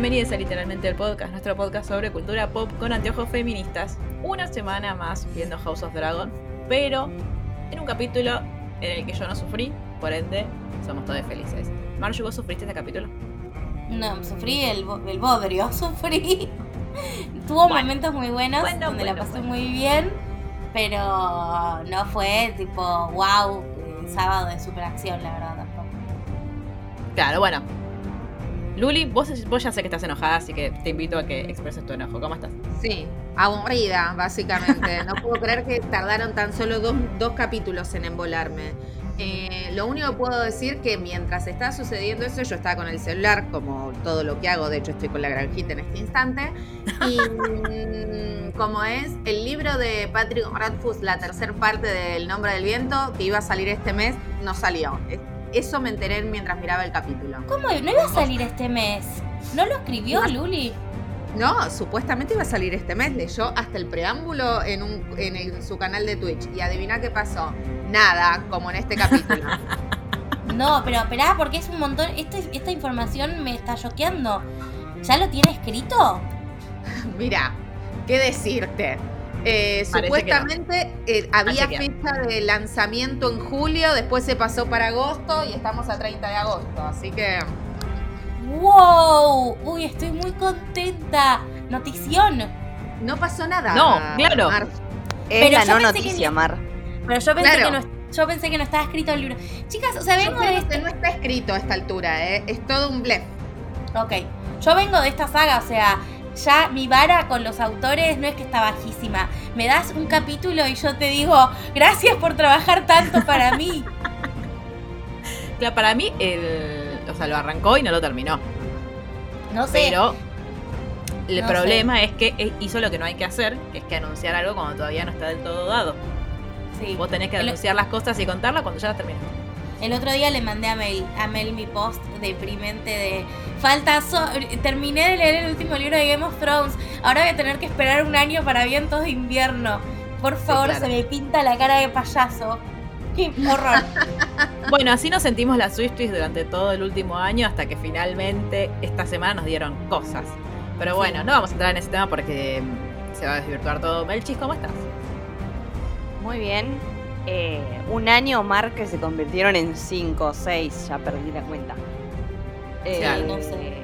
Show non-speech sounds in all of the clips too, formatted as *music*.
Bienvenidos a Literalmente el Podcast, nuestro podcast sobre cultura pop con anteojos feministas. Una semana más viendo House of Dragon, pero en un capítulo en el que yo no sufrí, por ende, somos todos felices. Marju, ¿vos sufriste este capítulo? No, sufrí el, bo- el bodrio, *laughs* sufrí. Tuvo Bueno. momentos muy buenos Bueno, donde la pasé bueno. muy bien, pero no fue tipo, wow, eh, sábado de superacción, la verdad tampoco. Claro, bueno. Luli, vos, ya sé que estás enojada, así que te invito a que expreses tu enojo. ¿Cómo estás? Sí, aburrida, básicamente. No puedo creer que tardaron tan solo dos, capítulos en embolarme. Eh, lo único que puedo decir que mientras está sucediendo eso, yo estaba con el celular, como todo lo que hago, de hecho estoy con la granjita en este instante. Y mm, como es el libro de Patrick Rothfuss, la tercera parte del Nombre del Viento, que iba a salir este mes, no salió. Es- Eso me enteré mientras miraba el capítulo. ¿Cómo? ¿No iba a salir este mes? ¿No lo escribió No. Luli? No, supuestamente iba a salir este mes. Leyó hasta el preámbulo en, un, en, el- su canal de Twitch. Y adivina qué pasó. Nada, como en este capítulo. *laughs* No, pero esperá, porque es un montón. Este- esta información me está choqueando. ¿Ya lo tiene escrito? *laughs* Mira, ¿qué decirte? Eh, supuestamente eh, había que fecha de lanzamiento en julio, después se pasó para agosto y estamos a 30 de agosto. Así que ¡Wow! Uy, estoy muy contenta. Notición. no pasó nada. No, claro. Mar. Es Pero la no que noticia, ni- Mar. Pero yo pensé, Claro. que no, yo pensé que no estaba escrito el libro. Chicas, o sea, vengo de este... que no está escrito a esta altura, ¿eh? es todo un blef. Ok, yo vengo de esta saga, o sea, ya mi vara con los autores no es que está bajísima. Me das un capítulo y yo te digo, gracias por trabajar tanto para mí. *laughs* Claro, para mí, el, o sea, lo arrancó y no lo terminó. No sé. Pero el No problema es que hizo lo que no hay que hacer, que es que anunciar algo cuando todavía no está del todo dado. Sí. Vos tenés que anunciar las cosas y contarlas cuando ya las terminaste. El otro día le mandé a Mel, a Mel mi post deprimente de falta so- terminé de leer el último libro de Game of Thrones. Ahora voy a tener que esperar un año para vientos de invierno. Por favor, claro. se me pinta la cara de payaso. Qué horror. *laughs* Bueno, así nos sentimos las Swifties durante todo el último año hasta que finalmente esta semana nos dieron cosas. Pero bueno, Sí. no vamos a entrar en ese tema porque se va a desvirtuar todo. Melchis, ¿cómo estás? Muy bien. Eh, un año, Mar, que se convirtieron en cinco o seis. Ya perdí la cuenta. Eh, Claro. no sé.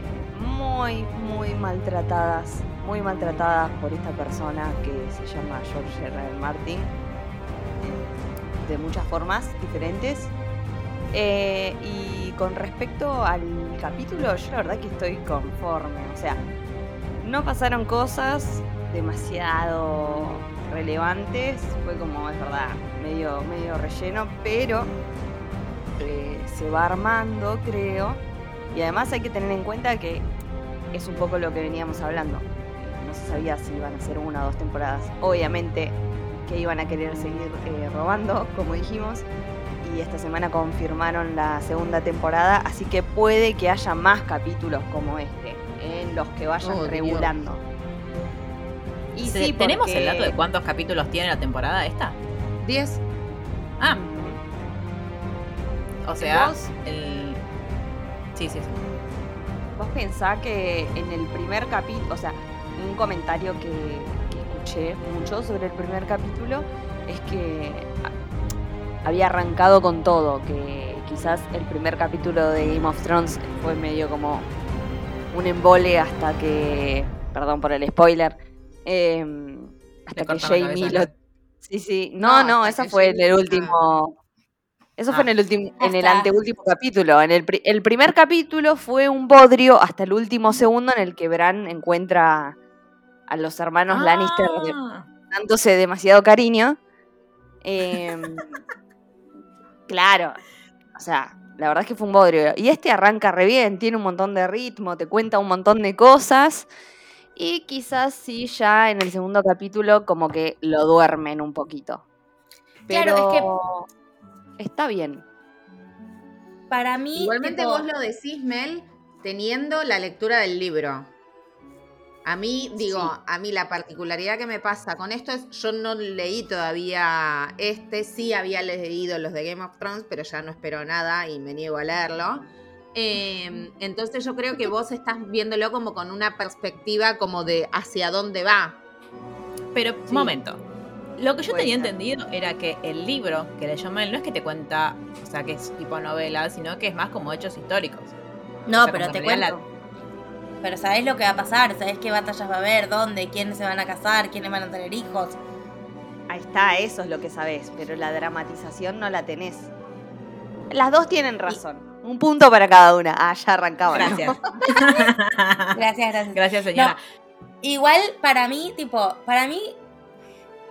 Muy, muy maltratadas. Muy maltratadas por esta persona que se llama George R. R. Martin. De muchas formas diferentes. Eh, y con respecto al capítulo, yo la verdad que estoy conforme. O sea, no pasaron cosas demasiado relevantes. Fue como, es verdad, medio, medio relleno, pero eh, se va armando, creo. Y además hay que tener en cuenta que es un poco lo que veníamos hablando. No se sabía si iban a ser una o dos temporadas. Obviamente que iban a querer seguir eh, robando, como dijimos. Y esta semana confirmaron la segunda temporada, así que puede que haya más capítulos como este, en los que vayan Oh, Dios. regulando. Y sí, ¿Tenemos el dato de cuántos capítulos tiene la temporada esta? 10. Ah, o sea, ¿Vos? el... Sí, sí, sí. Vos pensá que en el primer capítulo, o sea, un comentario que, que escuché mucho sobre el primer capítulo es que había arrancado con todo, que quizás el primer capítulo de Game of Thrones fue medio como un embole hasta que, perdón por el spoiler, em, hasta que Jamie lo... Sí, sí, No, no, no, que fue en el último... Eso fue en el último, en el anteúltimo capítulo. En el, pri- el primer capítulo fue un bodrio hasta el último segundo en el que Bran encuentra a los hermanos Lannister de- Ah, dándose demasiado cariño. Em, *laughs* Claro. O sea, la verdad es que fue un bodrio. Y este arranca re bien, tiene un montón de ritmo, te cuenta un montón de cosas. Y quizás sí, ya en el segundo capítulo, como que lo duermen un poquito. Pero Claro, es está bien. Para mí. Igualmente tipo, vos lo decís, Mel, teniendo la lectura del libro. A mí, digo, Sí. a mí la particularidad que me pasa con esto es, yo no leí todavía este, sí había leído los de Game of Thrones, pero ya no espero nada y me niego a leerlo. Eh, entonces yo creo que vos estás viéndolo como con una perspectiva como de hacia dónde va. Pero, Sí. momento. Lo que yo Puede tenía ser. entendido era que el libro que leyó Mel no es que te cuenta, o sea, que es tipo novela, sino que es más como hechos históricos. No, O sea, pero te cuento. Pero sabés lo que va a pasar, sabés qué batallas va a haber, dónde, quiénes se van a casar, quiénes van a tener hijos. Ahí está, eso es lo que sabes, pero la dramatización no la tenés. Las dos tienen razón. Un punto para cada una. Ah, ya arrancaba. ¿no? Gracias. *laughs* Gracias, gracias. Gracias, señora. Igual para mí, tipo, para mí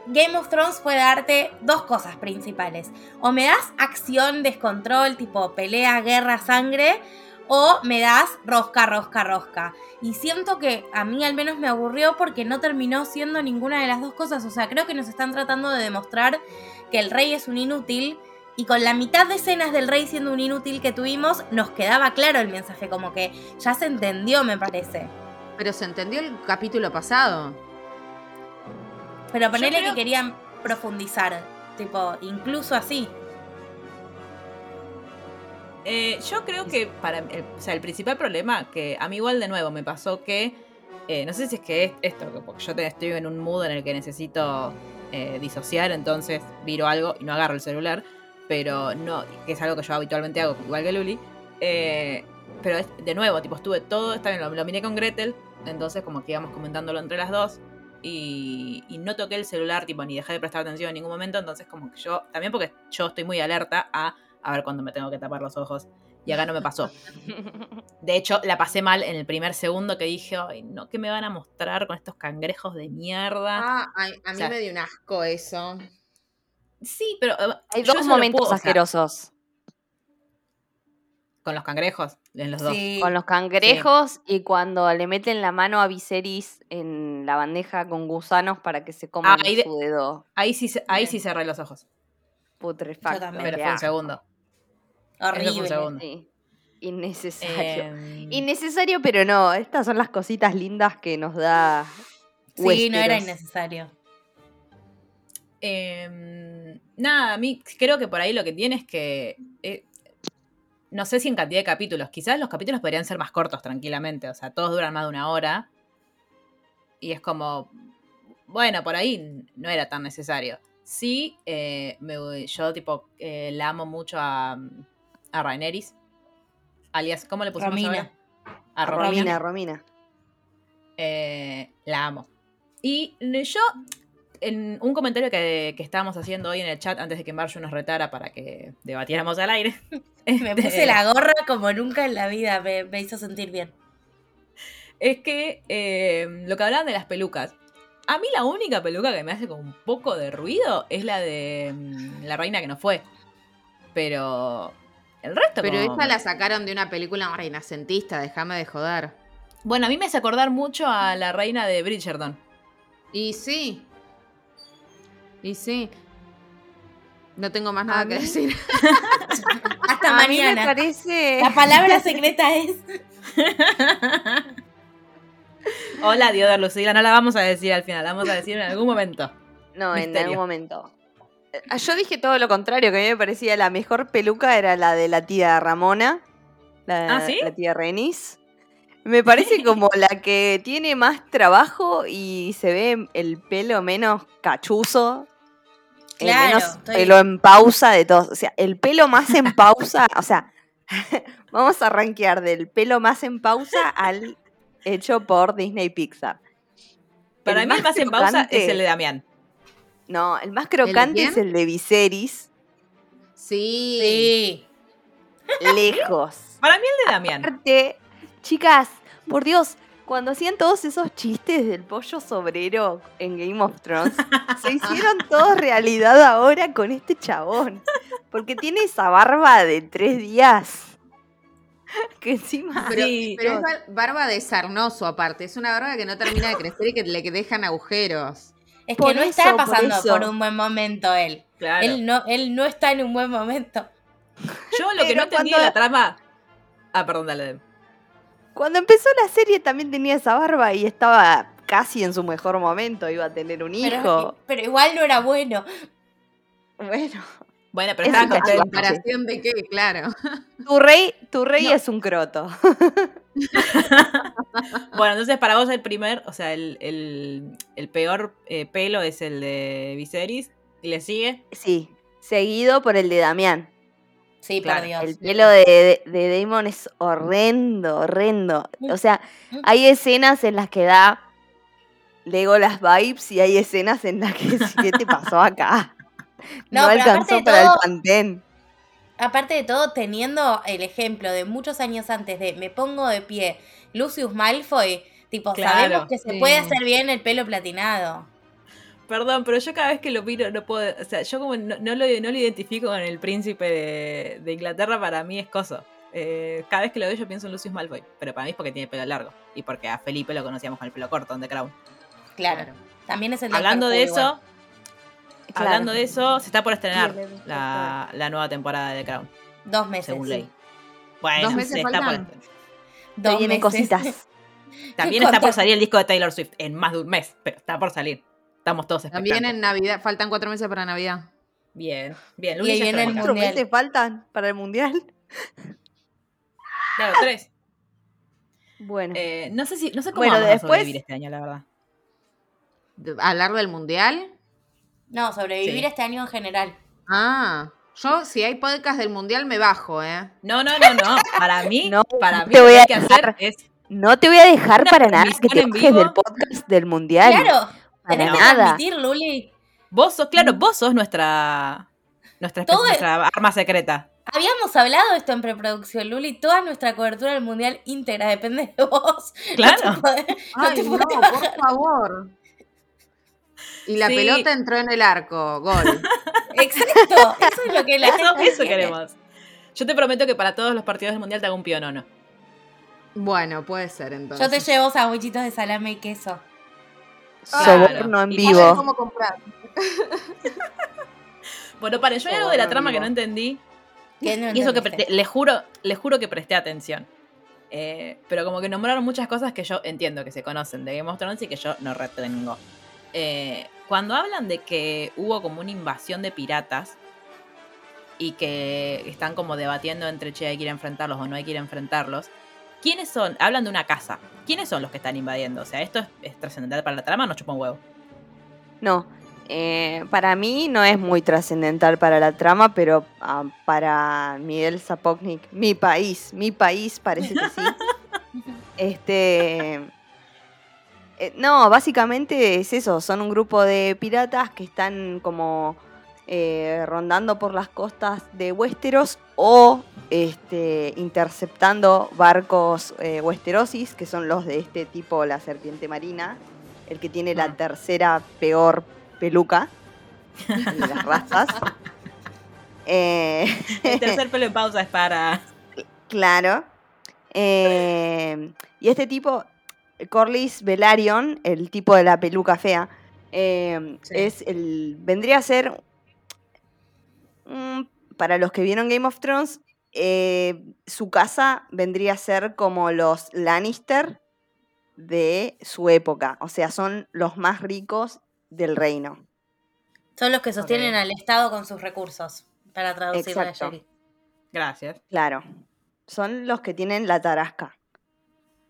Game of Thrones puede darte dos cosas principales. O me das acción, descontrol, tipo pelea, guerra, sangre, o me das rosca, rosca, rosca. Y siento que a mí al menos me aburrió porque no terminó siendo ninguna de las dos cosas. O sea, creo que nos están tratando de demostrar que el rey es un inútil. Y con la mitad de escenas del rey siendo un inútil que tuvimos, nos quedaba claro el mensaje, como que ya se entendió, me parece. Pero se entendió el capítulo pasado. Pero ponele creo- que querían profundizar, tipo, incluso así. Eh, yo creo que para el, o sea, el principal problema, que a mí igual de nuevo me pasó que, eh, no sé si es que es esto, que porque yo te- estoy en un mood en el que necesito eh, disociar, entonces viro algo y no agarro el celular, pero no, que es algo que yo habitualmente hago, igual que Luli. eh, pero es- de nuevo, tipo, estuve todo, está bien, lo, lo miré con Gretel, entonces como que íbamos comentándolo entre las dos. Y, y no toqué el celular, tipo, ni dejé de prestar atención en ningún momento. Entonces, como que yo, también porque yo estoy muy alerta a a ver cuándo me tengo que tapar los ojos. Y acá no me pasó. *laughs* De hecho, la pasé mal en el primer segundo que dije, ay, no, ¿qué me van a mostrar con estos cangrejos de mierda? Ah, ay, a mí O sea, me dio un asco eso. Sí, pero. eh, Hay yo dos momentos puedo, o sea, asquerosos. con los cangrejos, en los dos. Sí. Con los cangrejos y cuando le meten la mano a Viserys en la bandeja con gusanos para que se coman Ah, ahí su dedo Ahí sí, se- ahí sí cerré los ojos. putrefacto. Yo también. Pero fue un segundo. Eso fue un Horrible. segundo. Sí. Innecesario. Em, Innecesario, pero no. Estas son las cositas lindas que nos da. Sí, no era innecesario. Em, nada, a mí creo que por ahí lo que tiene es que. eh, no sé si en cantidad de capítulos. Quizás los capítulos podrían ser más cortos tranquilamente. O sea, todos duran más de una hora. Y es como. Bueno, por ahí no era tan necesario. Sí, eh, me- yo tipo eh, la amo mucho a, a Rhaenerys. Alias, ¿cómo le pusimos Romina. ahora? A Romina, Romina. Romina. Eh, la amo. Y yo, en un comentario que, que estábamos haciendo hoy en el chat, antes de que Marju nos retara para que debatiéramos al aire. *laughs* Me este, puse la gorra como nunca en la vida, me, me hizo sentir bien. Es que eh, lo que hablaban de las pelucas. A mí la única peluca que me hace como un poco de ruido es la de mm, la reina que no fue. Pero el resto Pero como- esta la sacaron de una película renacentista, déjame de joder. Bueno, a mí me hace acordar mucho a la reina de Bridgerton. Y sí. Y sí. No tengo más nada A que mí- decir. *laughs* Hasta A mí me mañana. parece. La palabra secreta es. *laughs* Hola, Dios Lucila, no la vamos a decir al final, la vamos a decir en algún momento. No, en algún momento. Eh, Yo dije todo lo contrario, que a mí me parecía la mejor peluca era la de la tía Ramona. La, ¿Ah, sí? la tía Renis. Me parece *laughs* como la que tiene más trabajo y se ve el pelo menos cachuzo. El Claro, menos estoy- pelo en pausa de todos. O sea, el pelo más en *laughs* pausa. o sea, *laughs* vamos a rankear del pelo más en pausa al hecho por Disney Pixar. Para mí el más en pausa es el de Damián. No, el más crocante es el de Viserys. Sí. Sí. Lejos. Para mí el de Damián. Aparte, chicas, por Dios, cuando hacían todos esos chistes del pollo sobrero en Game of Thrones, se *laughs* hicieron todos realidad ahora con este chabón. Porque tiene esa barba de tres días. Que encima. Pero, Sí, pero es bar- barba de sarnoso aparte. Es una barba que no termina de crecer y que le dejan agujeros. Es Por que no eso, está pasando por, un buen momento él. Claro. Él no, él no está en un buen momento. Yo lo que Pero no entendí de cuando- la trama. Ah, perdón, dale. Cuando empezó la serie también tenía esa barba y estaba casi en su mejor momento. Iba a tener un Pero, hijo. pero igual no era bueno. Bueno. Bueno, pero Es estaba un ¿A contento. comparación de qué? Claro. Tu rey, tu rey No. es un croto. *laughs* Bueno, entonces para vos el primer, o sea, el, el- el peor eh, pelo es el de Viserys. Y le sigue. Sí. Seguido por el de Damián. Sí, Claro, por Dios. El pelo de, de, de Damon es horrendo, horrendo. O sea, hay escenas en las que da Legolas vibes y hay escenas en las que ¿qué te pasó acá? *laughs* No, alcanzó para todo- el pantén. Aparte de todo, teniendo el ejemplo de muchos años antes de me pongo de pie, Lucius Malfoy, tipo, Claro, sabemos que se sí. puede hacer bien el pelo platinado. Perdón, pero yo cada vez que lo miro no puedo. O sea, yo como no, no lo, no lo identifico con el príncipe de, de Inglaterra, para mí es coso. Eh, cada vez que lo veo yo pienso en Lucius Malfoy. Pero para mí es porque tiene pelo largo. Y porque a Felipe lo conocíamos con el pelo corto, en The Crown. Claro. También es el Hablando de igual. eso, Claro. hablando de eso, se está por estrenar Sí, la, la nueva temporada de The Crown, Dos meses. según sí. ley. Bueno, ¿Dos meses se está por estrenar. Dos vienen cositas. También está por salir el disco de Taylor Swift en más de un mes, pero está por salir. Estamos todos También expectantes. en Navidad. Faltan cuatro meses para Navidad. Bien, bien. Y Luli ahí viene el acá. ¿Cuatro Mundial. meses faltan para el mundial? Claro, tres. Bueno. Eh, no sé si, no sé cómo Bueno, vamos a después- sobrevivir este año, la verdad. ¿Hablar del mundial? No, sobrevivir Sí. este año en general. Ah. Yo, si hay podcast del mundial, me bajo, ¿eh? No, no, no, no. Para mí, *laughs* No, para mí te lo voy que a hay que hacer es. no te voy a dejar para nada que te bajes del podcast del mundial. Claro, tenés que nada. transmitir, Luli. Vos sos, claro, vos sos nuestra. Nuestra, nuestra arma secreta. Habíamos hablado esto en preproducción, Luli. Toda nuestra cobertura del mundial íntegra depende de vos. *laughs* Claro. No te podés- no Ay, te no, por favor. Y la Sí. pelota entró en el arco. Gol. *laughs* Exacto, eso es lo que la Eso, gente eso queremos. Yo te prometo que para todos los partidos del mundial te hago un pionono. Bueno, puede ser entonces. Yo te llevo sandwichitos de salame y queso. Soborno en Y ¿Saben vivo. cómo comprar? *laughs* Bueno, paren, yo hay algo de la trama que no entendí. ¿Qué no Y eso que presté- les juro, les juro que presté atención. Eh, pero como que nombraron muchas cosas que yo entiendo que se conocen de Game of Thrones y que yo no retengo. Eh, cuando hablan de que hubo como una invasión de piratas y que están como debatiendo entre che, hay que ir a enfrentarlos o no hay que ir a enfrentarlos, ¿quiénes son? Hablan de una casa. ¿Quiénes son los que están invadiendo? O sea, ¿esto es, es trascendental para la trama? No chupa un huevo. No, eh, para mí no es muy trascendental para la trama, pero ah, para Miguel Zapotnik, mi país, mi país parece que sí. *laughs* este, eh, no, básicamente es eso, son un grupo de piratas que están como eh, rondando por las costas de Westeros o este, interceptando barcos eh, Westerosis, que son los de este tipo, la serpiente marina, el que tiene la Mm. tercera peor peluca de las *laughs* razas. Eh, El tercer pelo en pausa es para. Claro. Eh, y este tipo, Corlys Velaryon, el tipo de la peluca fea, eh, Sí. es el. vendría a ser. Para los que vieron Game of Thrones, eh, su casa vendría a ser como los Lannister de su época. O sea, son los más ricos del reino. Son los que sostienen al Estado con sus recursos. Para traducir a. Jerry. Gracias. Claro. Son los que tienen la tarasca.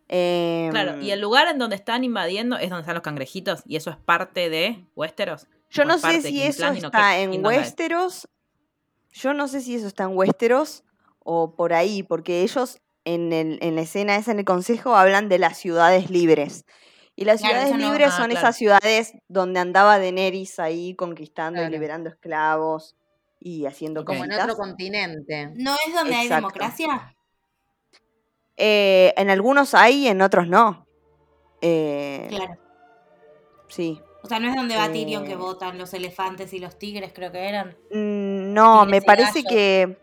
Em, Claro, y el lugar en donde están invadiendo es donde están los cangrejitos y eso es parte de Westeros. Yo no sé si eso está en. Westeros. Yo no sé si eso está en Westeros o por ahí, porque ellos en, el- en la escena esa en el consejo hablan de las ciudades libres. Y las Claro, ciudades no- libres ah, son claro. esas ciudades donde andaba Daenerys ahí conquistando Claro. y liberando esclavos y haciendo Ok. Como en otro continente. ¿No es donde hay democracia? Eh, en algunos hay, en otros no. Eh, Claro. Sí. O sea, no es donde va Tyrion Eh. que votan los elefantes y los tigres, creo que eran. Mm, no, me parece gallo. que.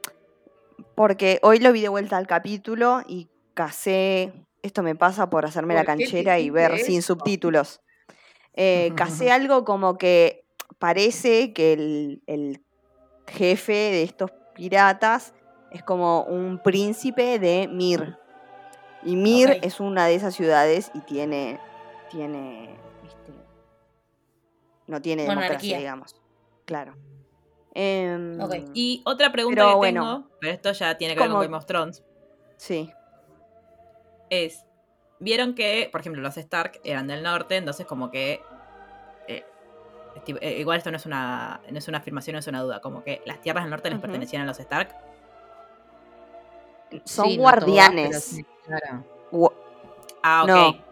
Porque hoy lo vi de vuelta al capítulo y casé. Esto me pasa por hacerme la ¿Por qué te canchera y ver sin subtítulos. Eh, casé *laughs* algo como que parece que el, el jefe de estos piratas es como un príncipe de Mir. Y Mir es una de esas ciudades y tiene. tiene. este, no tiene democracia, digamos. Claro. Em. Y otra pregunta Pero que bueno. tengo, pero esto ya tiene que ver con Game of Thrones, Sí. es, vieron que, por ejemplo, los Stark eran del norte, entonces como que, eh, eh, igual esto no es una no es una afirmación, no es una duda, como que las tierras del norte les pertenecían a los Stark. Son Sí, no todas, pero guardianes. sí, claro. Gua- Ah, ok. No.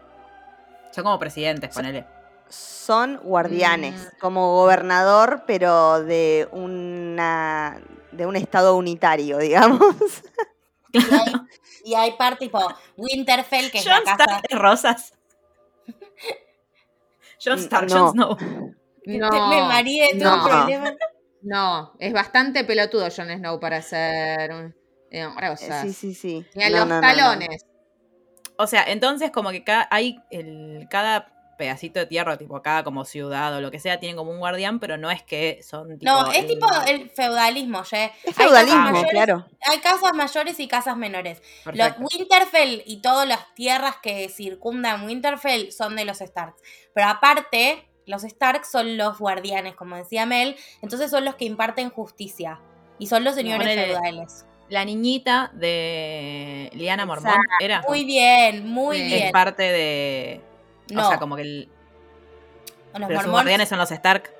Son como presidentes, ponele. Son guardianes. Mm. Como gobernador, pero de una. de un estado unitario, *laughs* digamos. Y hay, y hay par tipo Winterfell, que es Jon la casa. Stark de rosas. *laughs* Jon Mm, Stark, no. Jon Snow. *laughs* No, me mareé, tuve un no. problema. No, es bastante pelotudo Jon Snow para hacer un- eh, rosas. Sí, sí, sí. Ni a No, los no, no, no. talones. O sea, entonces como que cada, hay el, cada pedacito de tierra, tipo cada como ciudad o lo que sea, tienen como un guardián, pero no es que son tipo... No, es el- tipo el feudalismo, ¿ya? Es feudalismo, mayores- claro. Hay casas mayores y casas menores. Los. Winterfell y todas las tierras que circundan Winterfell son de los Starks. Pero aparte, los Starks son los guardianes, como decía Mel. Entonces son los que imparten justicia. Y son los señores feudales. La niñita de Liana Mormont Exacto. era... Muy bien, muy Sí. es bien. parte de... No, O sea, como que el... los Pero guardianes son los Stark.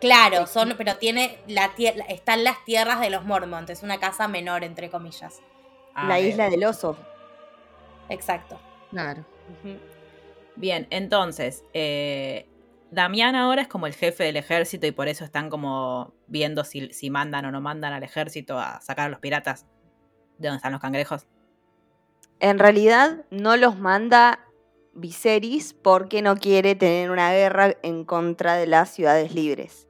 Claro, son, pero tiene la están las tierras de los Mormont. Es una casa menor, entre comillas. Ah, la bien. isla del oso. Exacto. Claro. Bien, entonces, eh, Damián ahora es como el jefe del ejército y por eso están como viendo si, si mandan o no mandan al ejército a sacar a los piratas. ¿De dónde están los cangrejos? En realidad no los manda Viserys porque no quiere tener una guerra en contra de las ciudades libres.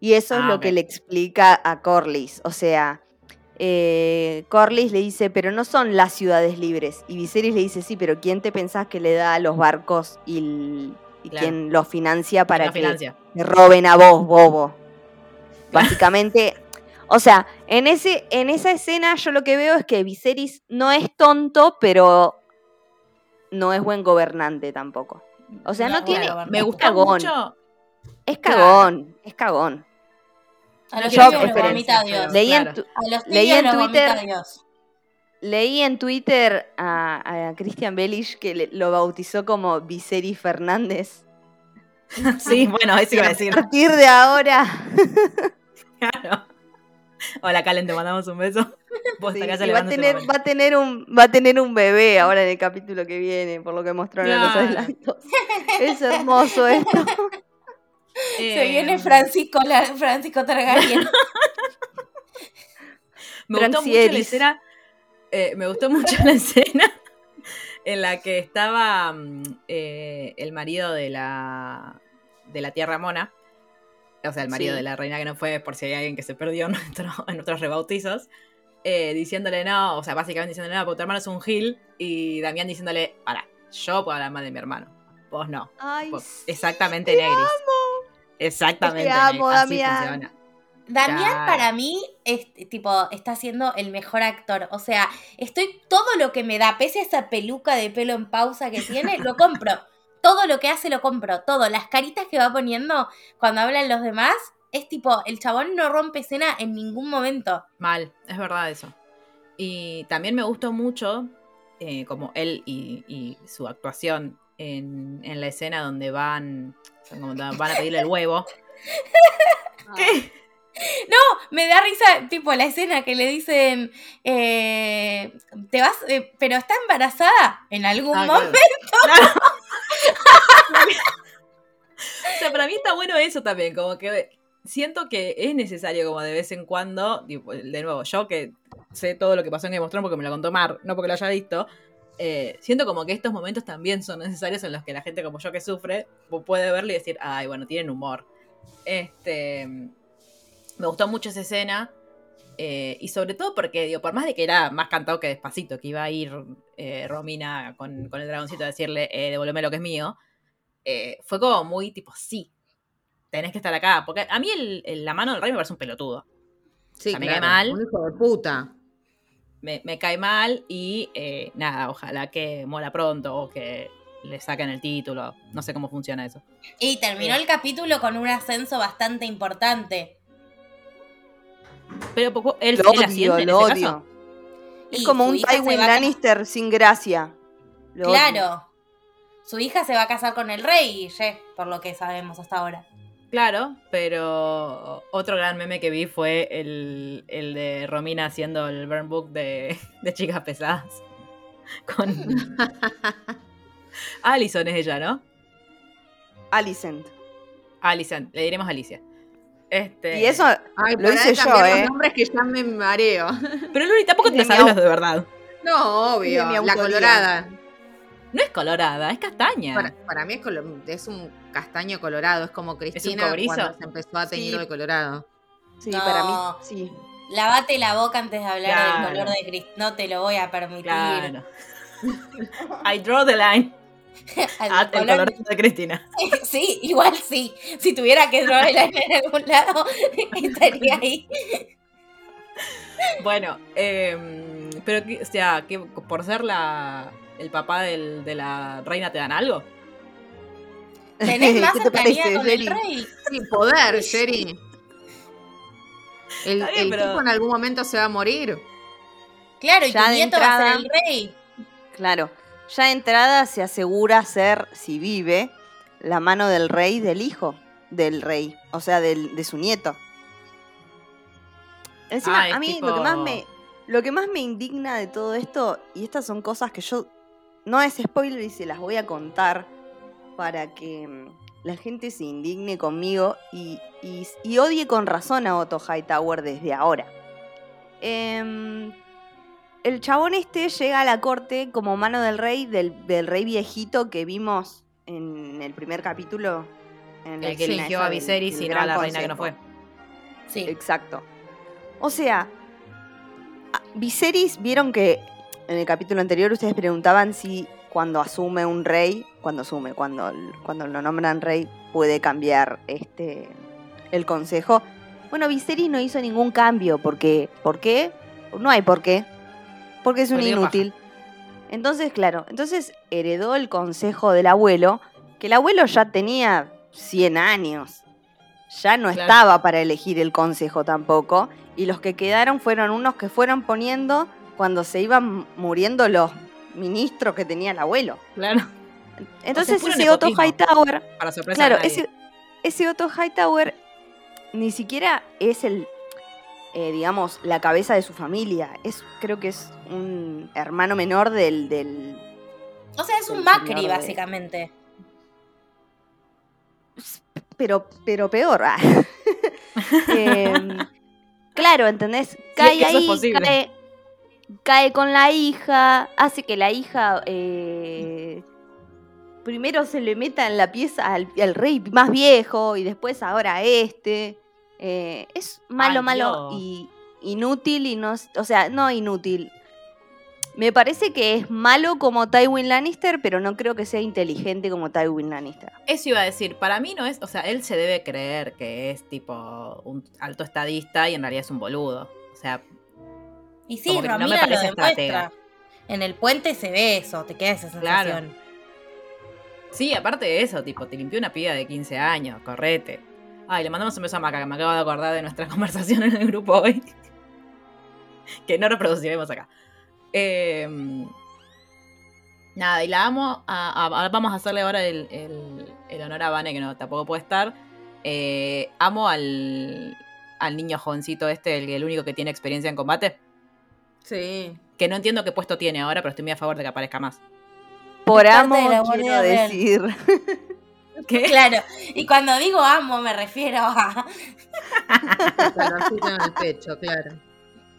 Y eso es Ah, lo que le explica a Corlys. O sea, eh, Corlys le dice, pero no son las ciudades libres. Y Viserys le dice, sí, pero ¿quién te pensás que le da los barcos y, l- y Claro. quién los financia para que financia. roben a vos, bobo? *laughs* Básicamente, o sea, en, ese, en esa escena yo lo que veo es que Viserys no es tonto, pero no es buen gobernante tampoco. O sea, no, No, tiene... Me es gustó cagón, mucho. Es cagón, es cagón. A los Yo- vomita Dios. Leí en, tu- A los leí en Twitter- Dios. leí en Twitter a, a Christian Bellish que le- lo bautizó como Viserys Fernández. *laughs* Sí, bueno, eso iba a A decir. partir de ahora, *laughs* Claro. Hola, Calen, te mandamos un beso. *laughs* Vos sí, va, a tener, momento. va, a tener un, va a tener un bebé ahora en el capítulo que viene, por lo que mostraron en los adelantos. Es hermoso esto. *laughs* Se Eh, viene Francisco, la, Francisco Targaryen. *laughs* Me gustó mucho la escena. eh, me gustó mucho la escena en la que estaba mm, eh, el marido de la de la tierra mona. O sea, el marido Sí. de la reina que no fue, por si hay alguien que se perdió *laughs* en, nuestro- en nuestros rebautizos. eh, diciéndole no, o sea, básicamente diciéndole no, porque tu hermano es un gil. Y Damián diciéndole, para, yo puedo hablar mal de mi hermano. Vos no. Ay, Vos- sí, exactamente, Negris. Exactamente. Te amo, así Damián. funciona. Damián Claro. para mí es tipo está siendo el mejor actor. O sea, estoy todo lo que me da, pese a esa peluca de pelo en pausa que tiene, lo compro. *laughs* Todo lo que hace lo compro, todo. Las caritas que va poniendo cuando hablan los demás, es tipo, el chabón no rompe escena en ningún momento. Mal, es verdad eso. Y también me gustó mucho eh, como él y, y su actuación en, en la escena donde van, como van a pedirle el huevo. ¿Qué? Me da risa, tipo, la escena que le dicen, eh, te vas, eh, pero está embarazada en algún Ah, momento. claro. O sea, para mí está bueno eso también, como que siento que es necesario como de vez en cuando, de nuevo, yo que sé todo lo que pasó en Game of porque me lo contó Mar, no porque lo haya visto, eh, siento como que estos momentos también son necesarios en los que la gente como yo que sufre puede verlo y decir, ay, bueno, tienen humor. Este, Me gustó mucho esa escena. eh, y sobre todo porque, digo, por más de que era más cantado que despacito, que iba a ir eh, Romina con, el dragoncito a decirle, eh, lo que es mío, eh, fue como muy tipo, sí, tenés que estar acá. Porque a mí el- el- la mano del rey me parece un pelotudo. Sí, O sea, me cae mal. Un hijo de puta. Me, me cae mal y eh, nada, ojalá que muera pronto o que le saquen el título. No sé cómo funciona eso. Y terminó el capítulo con un ascenso bastante importante. Pero poco, él, Lo él odio, asciende en lo odio. caso. Es Y como un Tywin a- Lannister sin gracia. Lo odio. Su hija se va a casar con el rey, ye, por lo que sabemos hasta ahora. Claro, pero otro gran meme que vi fue el, el de Romina haciendo el burn book de, de chicas pesadas. *laughs* Con. *laughs* Alison es ella, ¿no? Alicent. Alison, le diremos Alicia. Este, Y eso Ay, Lo hice yo, ¿eh? los nombres que ya me mareo. Pero Luli, tampoco te de sabes los de verdad. No, obvio. La colorada. No es colorada, es castaña. Para, para mí es, colo- es un castaño colorado. Es como Cristina cobrizo? cuando se empezó a teñir Sí. de colorado. Sí, No. para mí, sí. Lavate la boca antes de hablar Claro. del color de Cris. No te lo voy a permitir. Claro. *laughs* I draw the line *laughs* at el color- de Cristina. *laughs* Sí, igual sí. Si tuviera que drogarla en algún lado, estaría ahí. Bueno, em, pero, que- o sea, que por ser la, el papá del- de la reina te dan algo. ¿Tenés *laughs* más ¿Qué te parece, con el Jerry? rey? Sí, poder, Sherry. El, bien, el pero- tipo en algún momento se va a morir. Claro, y Ya tu de nieto va a entrada- ser el rey. Claro. Ya de entrada se asegura ser, si vive, la mano del rey del hijo del rey. O sea, del, de su nieto. Encima, Ah, a mí tipo- lo que más me. Lo que más me indigna de todo esto, y estas son cosas que yo. No es spoiler y se las voy a contar para que mm, la gente se indigne conmigo y, y- y odie con razón a Otto Hightower desde ahora. Em, el chabón este llega a la corte como mano del rey, del, del rey viejito que vimos en el primer capítulo. En El que eligió a Viserys y no a la reina que no fue. Sí. Exacto. O sea, Viserys, vieron que en el capítulo anterior ustedes preguntaban si cuando asume un rey, cuando asume, cuando, cuando lo nombran rey, puede cambiar este el consejo. Bueno, Viserys no hizo ningún cambio porque ¿por qué? No hay por qué. Porque es un inútil. Entonces, claro, entonces heredó el consejo del abuelo, que el abuelo ya tenía 100 años. Ya no Claro. estaba para elegir el consejo tampoco. Y los que quedaron fueron unos que fueron poniendo cuando se iban muriendo los ministros que tenía el abuelo. Claro. Entonces ese Otto. Hightower Para sorpresa Claro, nadie. ese, ese Otto Hightower ni siquiera es el, eh, digamos, la cabeza de su familia. Es, creo que es un hermano menor del, del O sea, es un Macri, de- básicamente. pero, pero peor. ah. *laughs* Em, claro, ¿entendés? es Cae es ahí, posible. cae, cae con la hija, hace que la hija eh, primero se le meta en la pieza al, al rey más viejo y después ahora a este. Eh, es malo, Ay, malo Dios. y inútil y no, o sea, no inútil. Me parece que es malo como Tywin Lannister, pero no creo que sea inteligente como Tywin Lannister. Eso iba a decir, para mí no es, o sea, él se debe creer que es tipo un alto estadista y en realidad es un boludo. O sea, Y sí, que no me Romina lo parece demuestra. En el puente se ve eso, te queda esa Claro. sensación. sí, aparte de eso, tipo, te limpió una piba de 15 años, correte. Ay, le mandamos un beso a Maca, que me acabo de acordar de nuestra *laughs* conversación en el grupo hoy. que no reproduciremos acá. Eh, nada, y la amo. a- a- a- vamos a hacerle ahora el, el- el honor a Vane, que no tampoco puede estar. Eh, amo al, al niño jovencito este, el, el único que tiene experiencia en combate. Sí. Que no entiendo qué puesto tiene ahora, pero estoy muy a favor de que aparezca más. Por amo, de la quiero decir. *laughs* ¿Qué? Claro, y cuando digo amo me refiero a... *laughs* Calorcito en el pecho, claro.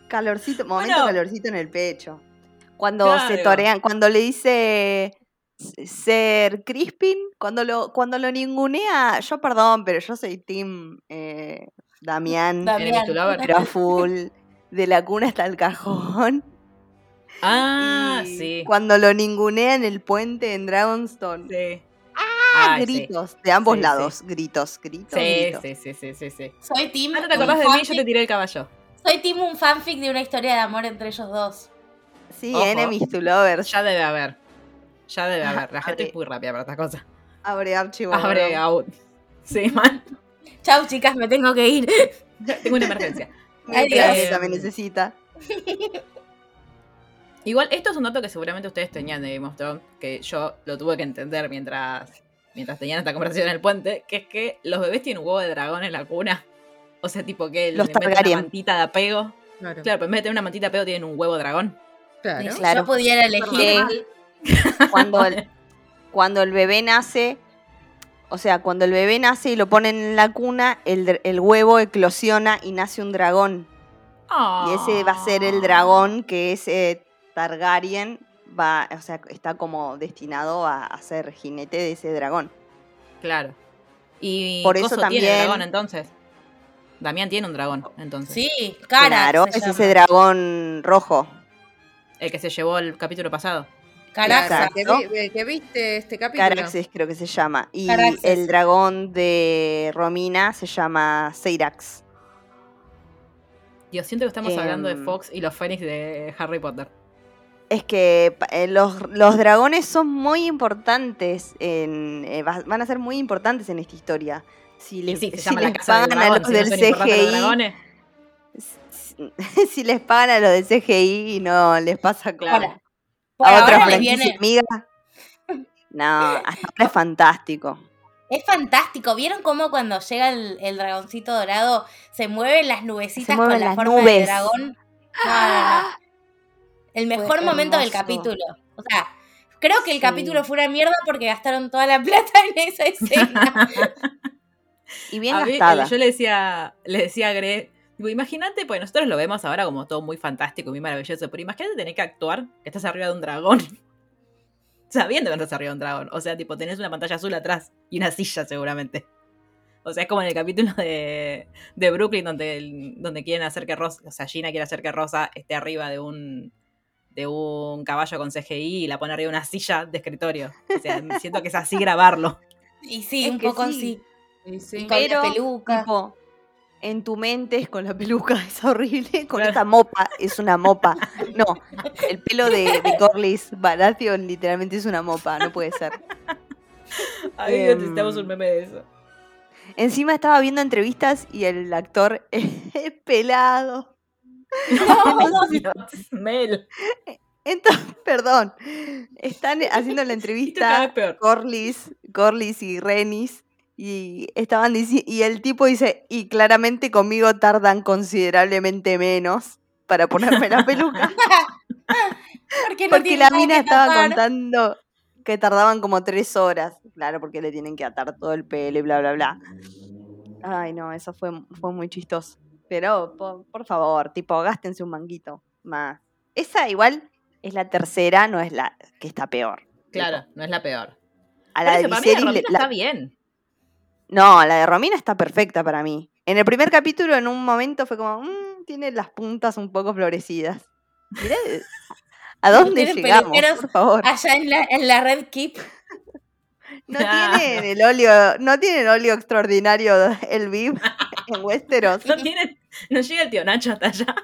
Calorcito, momento Bueno. calorcito en el pecho. Cuando se torean, cuando le dice ser Crispin, cuando lo, cuando lo ningunea, yo perdón, pero yo soy Team eh, Damián, Damián. Pero full, de la cuna hasta el cajón. Ah, Y sí. Cuando lo ningunea en el puente en Dragonstone. Sí. Ah, Ay, sí. gritos, de ambos Sí, lados, gritos, gritos, Sí, gritos. sí, sí, sí, sí, sí. Soy team. Ah, no te acordás de mí, yo te tiré el caballo. Soy team un fanfic de una historia de amor entre ellos dos. Sí, Ojo. enemies to lovers. Ya debe haber. Ya debe haber. La gente es muy rápida para estas cosas. Abre archivo. Abre out. Sí, man. Chau, chicas, me tengo que ir. *laughs* Tengo una emergencia. Planeta me necesita. *laughs* Igual, esto es un dato que seguramente ustedes tenían de Game of Thrones, que yo lo tuve que entender mientras, mientras tenían esta conversación en el puente, que es que los bebés tienen un huevo de dragón en la cuna. O sea, tipo que Los le meten una mantita de apego. Claro. Claro, pero en vez de tener una mantita de apego tienen un huevo dragón. Claro. Si Claro. yo pudiera elegir. *laughs* Cuando el, cuando el bebé nace, o sea, cuando el bebé nace y lo ponen en la cuna, el, el huevo eclosiona y nace un dragón. Y ese va a ser el dragón que es eh, Targaryen, va, o sea, está como destinado a, a ser jinete de ese dragón. Claro. Y Por eso Coso tiene también- dragón entonces. Damián tiene un dragón, entonces. Sí, cara. claro, es llama. ese dragón rojo. El que se llevó el capítulo pasado. Caraxa. Que, Exacto. vi- que viste este capítulo. Caraxes creo que se llama. Y Caraxes. el dragón de Romina se llama Seirax. Dios, siento que estamos hablando de Em. Fox y los Fénix de Harry Potter. Es que eh, los, los dragones son muy importantes, en, eh, va- van a ser muy importantes en esta historia. Si les, sí, se si llama la les del pagan a los si del los CGI, si, *laughs* si les pagan a los del CGI y no les pasa Claro. Ahora, a otra ahora franquicia viene. amiga. No, hasta ahora es fantástico. Es fantástico. ¿Vieron cómo cuando llega el, el dragoncito dorado se mueven las nubecitas mueven con la forma del nubes. dragón? No, no, no. El mejor Fue momento del capítulo. O sea, creo que el Sí. capítulo fue una mierda porque gastaron toda la *laughs* plata en esa escena. Y bien A mí, gastada. yo le decía, le decía a Gre, digo, imagínate, pues nosotros lo vemos ahora como todo muy fantástico, muy maravilloso, pero imagínate tener que actuar que estás arriba de un dragón. *laughs* Sabiendo que no estás arriba de un dragón. O sea, tipo, tenés una pantalla azul atrás y una silla seguramente. O sea, es como en el capítulo de, de Brooklyn donde, donde quieren hacer que Rosa, o sea, Gina quiere hacer que Rosa esté arriba de un de un caballo con CGI y la pone arriba de una silla de escritorio. O sea, siento que es así grabarlo. *laughs* Y sí, Es un poco sí. así. Y sí. Y con Pero, la peluca. tipo, en tu mente es con la peluca, *laughs* es horrible. Con Claro. esta mopa, es una mopa. No, el pelo de, de Corlys Baratheon literalmente es una mopa, no puede ser. Ay, Em, necesitamos un meme de eso. Encima estaba viendo entrevistas y el actor *laughs* es pelado. Dios, Mel. Entonces, perdón, están haciendo la *laughs* entrevista. Corlys, Corlys y Renis y estaban dici- y el tipo dice, y claramente conmigo tardan considerablemente menos para ponerme la peluca. *laughs* Porque, no Porque tiene la mina estaba tapar. contando que tardaban como tres horas. Claro, porque le tienen que atar todo el pelo y bla, bla, bla. Ay, no, eso fue, fue muy chistoso. Pero, por, por favor, tipo, gástense un manguito más. Esa igual es la tercera, no es la que está peor. Claro, no es la peor. A la de eso, para mí la le- la- está bien. No, la de Romina está perfecta para mí. En el primer capítulo, en un momento, fue como, "Mm, tiene las puntas un poco florecidas. Mirá, ¿a dónde Tienen llegamos? peluqueros Por favor. Allá en la, en la Red Keep. No tienen el óleo, no tienen óleo extraordinario *laughs* el VIP en Westeros. No tiene, no llega el tío Nacho hasta allá.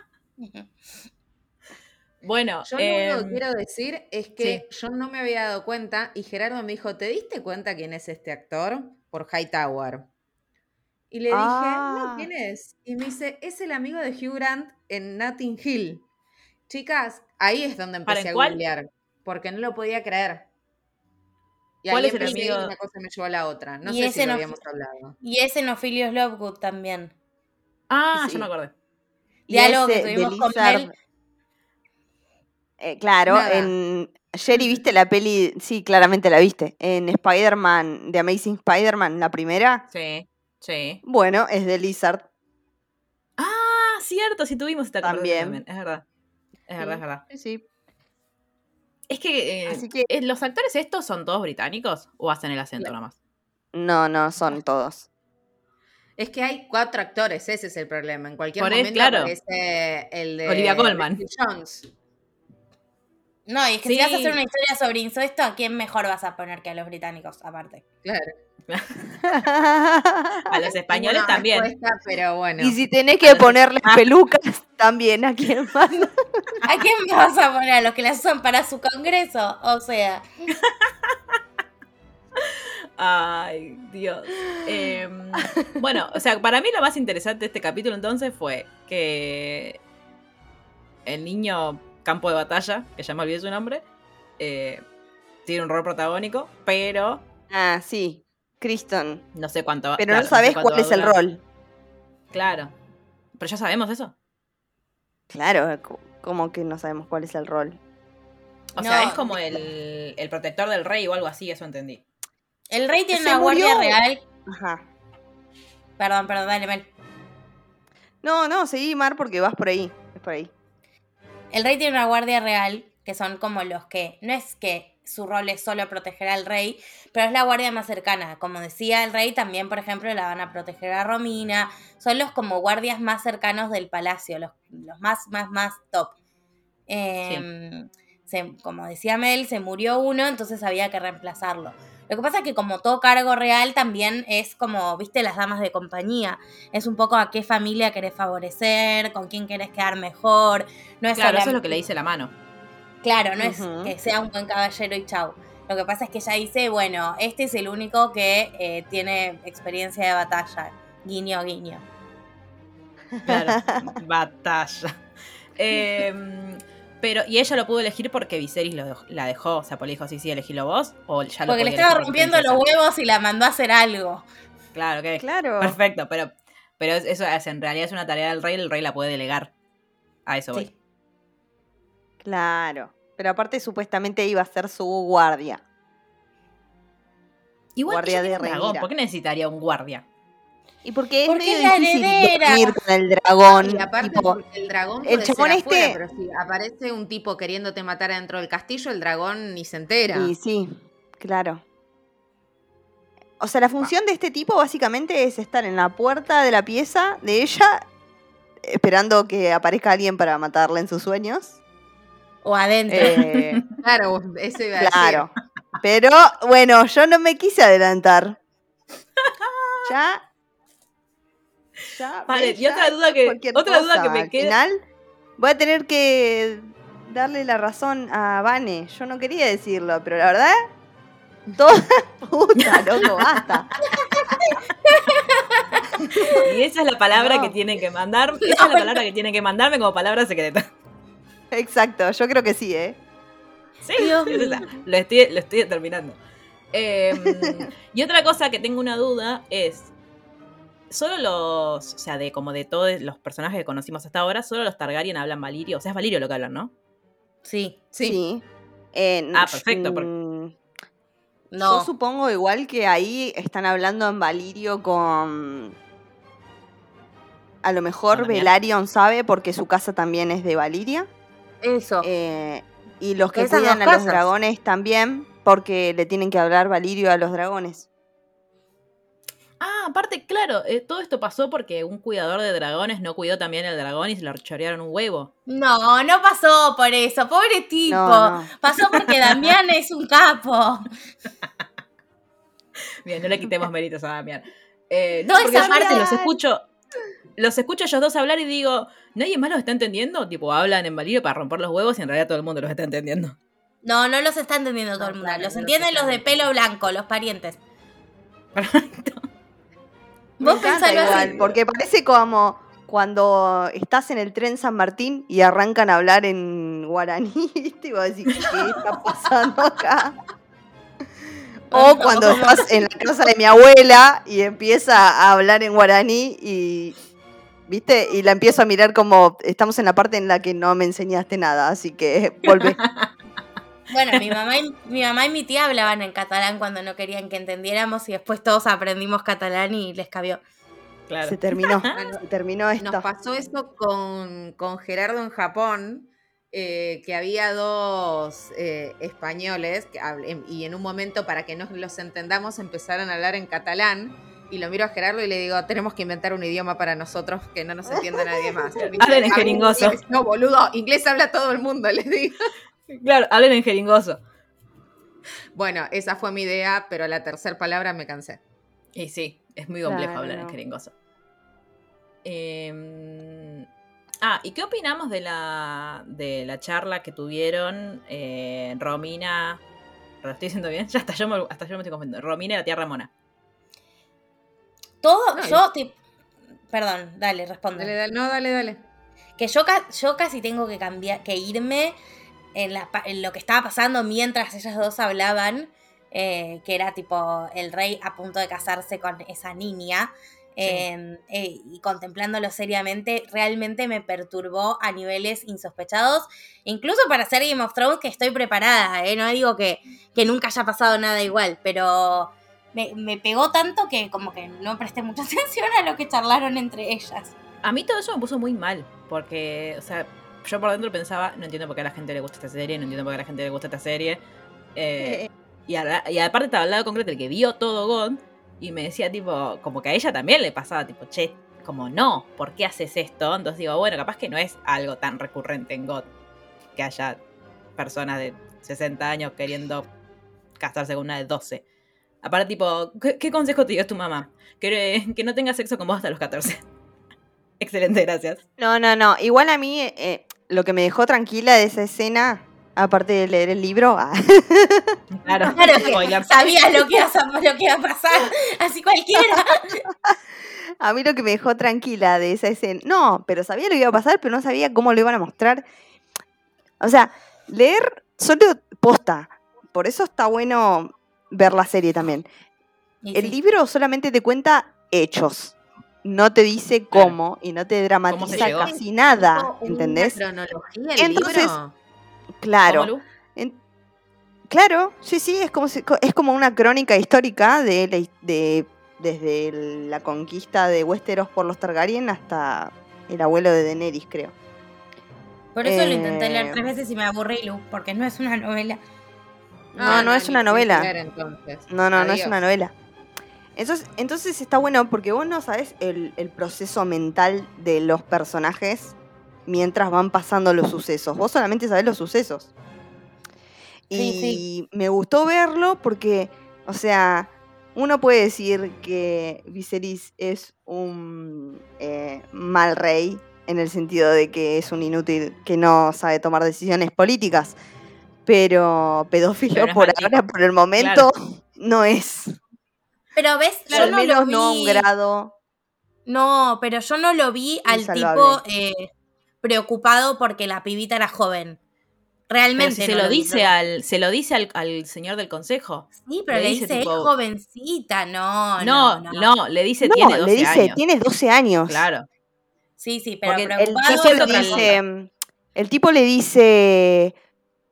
Bueno, Yo lo único em, que quiero decir es que yo no me había dado cuenta y Gerardo me dijo, ¿te diste cuenta quién es este actor? Por Hightower. Y le dije, Ah. no, ¿quién es? Y me dice, es el amigo de Hugh Grant en Notting Hill. Chicas, ahí es donde ¿Para empecé a cuál? googlear, porque no lo podía creer. Y ¿Cuál ahí es el amigo? una cosa me llevó a la otra. No sé si lo habíamos hablado. Y ese en Ophelios Lovegood también. ah, Sí. yo me acordé. Y Diálogo que tuvimos con Mel. Eh, claro, Nada. en Sherry, ¿viste la peli? Sí, claramente la viste. En Spider-Man, The Amazing Spider-Man, la primera. Sí, sí. Bueno, es de Lizard. Ah, cierto, sí tuvimos esta También. también. Es verdad. Es verdad, es verdad. Sí, sí. Es que, eh, Así que- eh, ¿los actores estos son todos británicos o hacen el acento Claro. nomás? No, no, son todos. Es que hay cuatro actores, ese es el problema. En cualquier Por eso, momento claro. aparece el de Olivia Colman. Leslie Jones. No, y es que si vas a hacer una historia sobre incesto, ¿a quién mejor vas a poner que a los británicos, aparte? Claro. *laughs* A los españoles también. pero bueno. Y si tenés que ponerles pelucas, también a quién más. ¿A quién me vas a poner? ¿A los que las usan para su congreso? O sea, Ay, Dios. Em, bueno, o sea, para mí lo más interesante de este capítulo entonces fue que el niño campo de batalla, que ya me olvidé su nombre, eh, tiene un rol protagónico, pero Ah, sí, Criston. no sé cuánto va Pero claro, no sé sabés cuánto cuál es el rol. Claro. Pero ya sabemos eso. Claro, co- como que no sabemos cuál es el rol. O sea, No. es como el, el protector del rey o algo así, eso entendí. el rey tiene una guardia real. Ajá. Perdón, perdón, dale, Mel. No, no, seguí, Mar, porque vas por ahí. Es por ahí. El rey tiene una guardia real, que son como los que. No es que su rol es solo proteger al rey, pero es la guardia más cercana. Como decía el rey, también, por ejemplo, la van a proteger a Romina. Son los como guardias más cercanos del palacio, los, los más, más, más top. Em, se- como decía Mel, se murió uno, entonces había que reemplazarlo. Lo que pasa es que como todo cargo real también es como, viste, las damas de compañía. Es un poco a qué familia querés favorecer, con quién querés quedar mejor. No es Claro, eso es lo que le dice la mano. Claro, no es que sea un buen caballero y chau. Lo que pasa es que ella dice, bueno, este es el único que eh, tiene experiencia de batalla. Guiño, guiño. Claro, *laughs* batalla. Em, pero, ¿y ella lo pudo elegir porque Viserys lo la dejó? O sea, pues le dijo, sí, sí, elegílo vos. O ya lo Porque le estaba rompiendo los huevos y la mandó a hacer algo. Claro, ok. Claro. Perfecto, pero, pero es- eso es, en realidad es una tarea del rey, el rey la puede delegar. A eso voy. Sí. Claro. Pero aparte, supuestamente iba a ser su guardia. Igual Guardia ella tiene de un dragón. ¿por qué necesitaría un guardia? Y porque es Porque medio es la difícil heredera. dormir con el dragón. Y aparte, tipo, porque el dragón el puede ser chabón afuera, este- pero si aparece un tipo queriéndote matar adentro del castillo, el dragón ni se entera. Y sí, claro. O sea, la función de este tipo básicamente es estar en la puerta de la pieza de ella, esperando que aparezca alguien para matarla en sus sueños. O adentro. Eh, *laughs* Claro, eso iba a decir. claro. Pero bueno, yo no me quise adelantar. *laughs* Ya. Ya. *laughs* Vale, y otra duda que- otra duda que me Al queda- final, voy a tener que darle la razón a Vane. Yo no quería decirlo, pero la verdad. *laughs* Toda puta, *laughs* loco, basta. Y esa es la palabra No. que tienen que mandar. Esa es la palabra que tienen que mandarme como palabra secreta. Exacto, yo creo que sí, ¿eh? Sí, Dios es esa. Lo estoy, lo estoy determinando. Em, y otra cosa que tengo una duda es. Solo los. O sea, de como de todos los personajes que conocimos hasta ahora, solo los Targaryen hablan Valirio. O sea, es Valirio lo que hablan, ¿no? Sí. Sí. Eh, Ah, perfecto, porque- mm, No. Yo supongo igual que ahí están hablando en Valirio con. A lo mejor. Velaryon sabe porque su casa también es de Valiria. Eso. Eh, y los que Esas cuidan a los dragones también porque le tienen que hablar Valirio a los dragones. Ah, aparte, claro, eh, todo esto pasó porque un cuidador de dragones no cuidó también el dragón y se lo chorearon un huevo. No, no pasó por eso. Pobre tipo. No, no. Pasó porque Damián *laughs* es un capo. Bien, no le quitemos méritos a Damián. Eh, No, no, porque aparte parte- los escucho. Los escucho a ellos dos hablar y digo, ¿nadie más los está entendiendo? Tipo, hablan en Valirio para romper los huevos y en realidad todo el mundo los está entendiendo. No, no los está entendiendo todo No, el mundo. claro, los entienden los de pelo blanco, los parientes. Me Vos pensalo igual, así. porque parece como cuando estás en el tren San Martín y arrancan a hablar en guaraní, *laughs* ¿viste? Y vos decís, ¿qué está pasando acá? O cuando estás en la casa de mi abuela y empieza a hablar en guaraní y, ¿viste? Y la empiezo a mirar como, estamos en la parte en la que no me enseñaste nada, así que volvé. *laughs* Bueno, mi mamá, y, mi mamá y mi tía hablaban en catalán cuando no querían que entendiéramos y después todos aprendimos catalán y les cabió. Claro. Se terminó, *laughs* Bueno, se terminó esto. Nos pasó eso con, con Gerardo en Japón, eh, que había dos eh, españoles que em- y en un momento para que nos los entendamos empezaron a hablar en catalán Y lo miro a Gerardo y le digo, tenemos que inventar un idioma para nosotros que no nos entienda nadie más. *laughs* Hablen en "Ah, jeringoso". inglés". No, boludo, inglés habla todo el mundo, *laughs* les digo. Claro, hablen en jeringoso. Bueno, esa fue mi idea, pero la tercera palabra me cansé. Y sí, es muy complejo Claro, hablar en jeringoso. Eh, ah, ¿y qué opinamos de la, de la charla que tuvieron eh, Romina? ¿Lo estoy diciendo bien? *laughs* Ya hasta yo, me, hasta yo me estoy confundiendo. Romina y la tía Ramona. Todo, No, yo, te- perdón, dale, responde. Dale, dale, no, dale, dale. Que yo, yo casi tengo que cambiar, que irme en, la en lo que estaba pasando mientras ellas dos hablaban, eh, que era tipo el rey a punto de casarse con esa niña. eh, eh, y contemplándolo seriamente, realmente me perturbó a niveles insospechados. Incluso para hacer Game of Thrones, que estoy preparada, ¿eh? no digo que, que nunca haya pasado nada igual, pero me, me pegó tanto que como que no presté mucha *laughs* atención a lo que charlaron entre ellas. A mí todo eso me puso muy mal, porque, o sea, yo por dentro pensaba, no entiendo por qué a la gente le gusta esta serie, no entiendo por qué a la gente le gusta esta serie. Eh, y, a- y aparte estaba al lado concreto el que vio todo God y me decía tipo, como que a ella también le pasaba tipo, che, como no, ¿por qué haces esto? Entonces digo, bueno, capaz que no es algo tan recurrente en God que haya personas de 60 años queriendo casarse con una de 12. Aparte, tipo, ¿qué, consejo te dio tu mamá? Que, que no tengas sexo con vos hasta los 14. *laughs* Excelente, gracias. No, no, no. Igual a mí eh, lo que me dejó tranquila de esa escena, aparte de leer el libro, ah, *laughs* Claro, Claro que spoilers. sabía lo que, iba a, lo que iba a pasar, así cualquiera. *laughs* a mí lo que me dejó tranquila de esa escena, no, pero sabía lo que iba a pasar, pero no sabía cómo lo iban a mostrar. O sea, leer solo posta. Por eso está bueno ver la serie también. Y El sí. libro solamente te cuenta hechos. No te dice Claro. cómo y no te dramatiza casi nada, ¿entendés? cronología el Entonces, libro? Claro. Claro, sí, sí, es como, si- es como una crónica histórica de, la his- de desde la conquista de Westeros por los Targaryen hasta el abuelo de Daenerys, creo. Por eso lo Eh, intenté leer tres veces y me aburrí, Lu, porque no es una novela. No, no es ni una novela. leer, entonces. No, no, no es una novela. Entonces, entonces está bueno porque vos no sabes el, el proceso mental de los personajes mientras van pasando los sucesos. Vos solamente sabés los sucesos. Y Sí, sí. me gustó verlo porque, o sea, uno puede decir que Viserys es un eh, mal rey en el sentido de que es un inútil que no sabe tomar decisiones políticas. Pero pedófilo Pero por ahora, por el momento, no es. Pero ves, yo al no menos lo vi. no un grado. No, pero yo no lo vi al tipo eh, preocupado porque la pibita era joven. Pero Realmente. si se no lo vi, dice al, se lo dice al, al señor del consejo. Sí, pero le le dice dice, tipo- es jovencita. No, No, no, no, no. le dice No, tiene 12 le dice, años. tienes 12 años. Claro. Sí, sí, pero Porque el tipo le dice, el tipo le dice,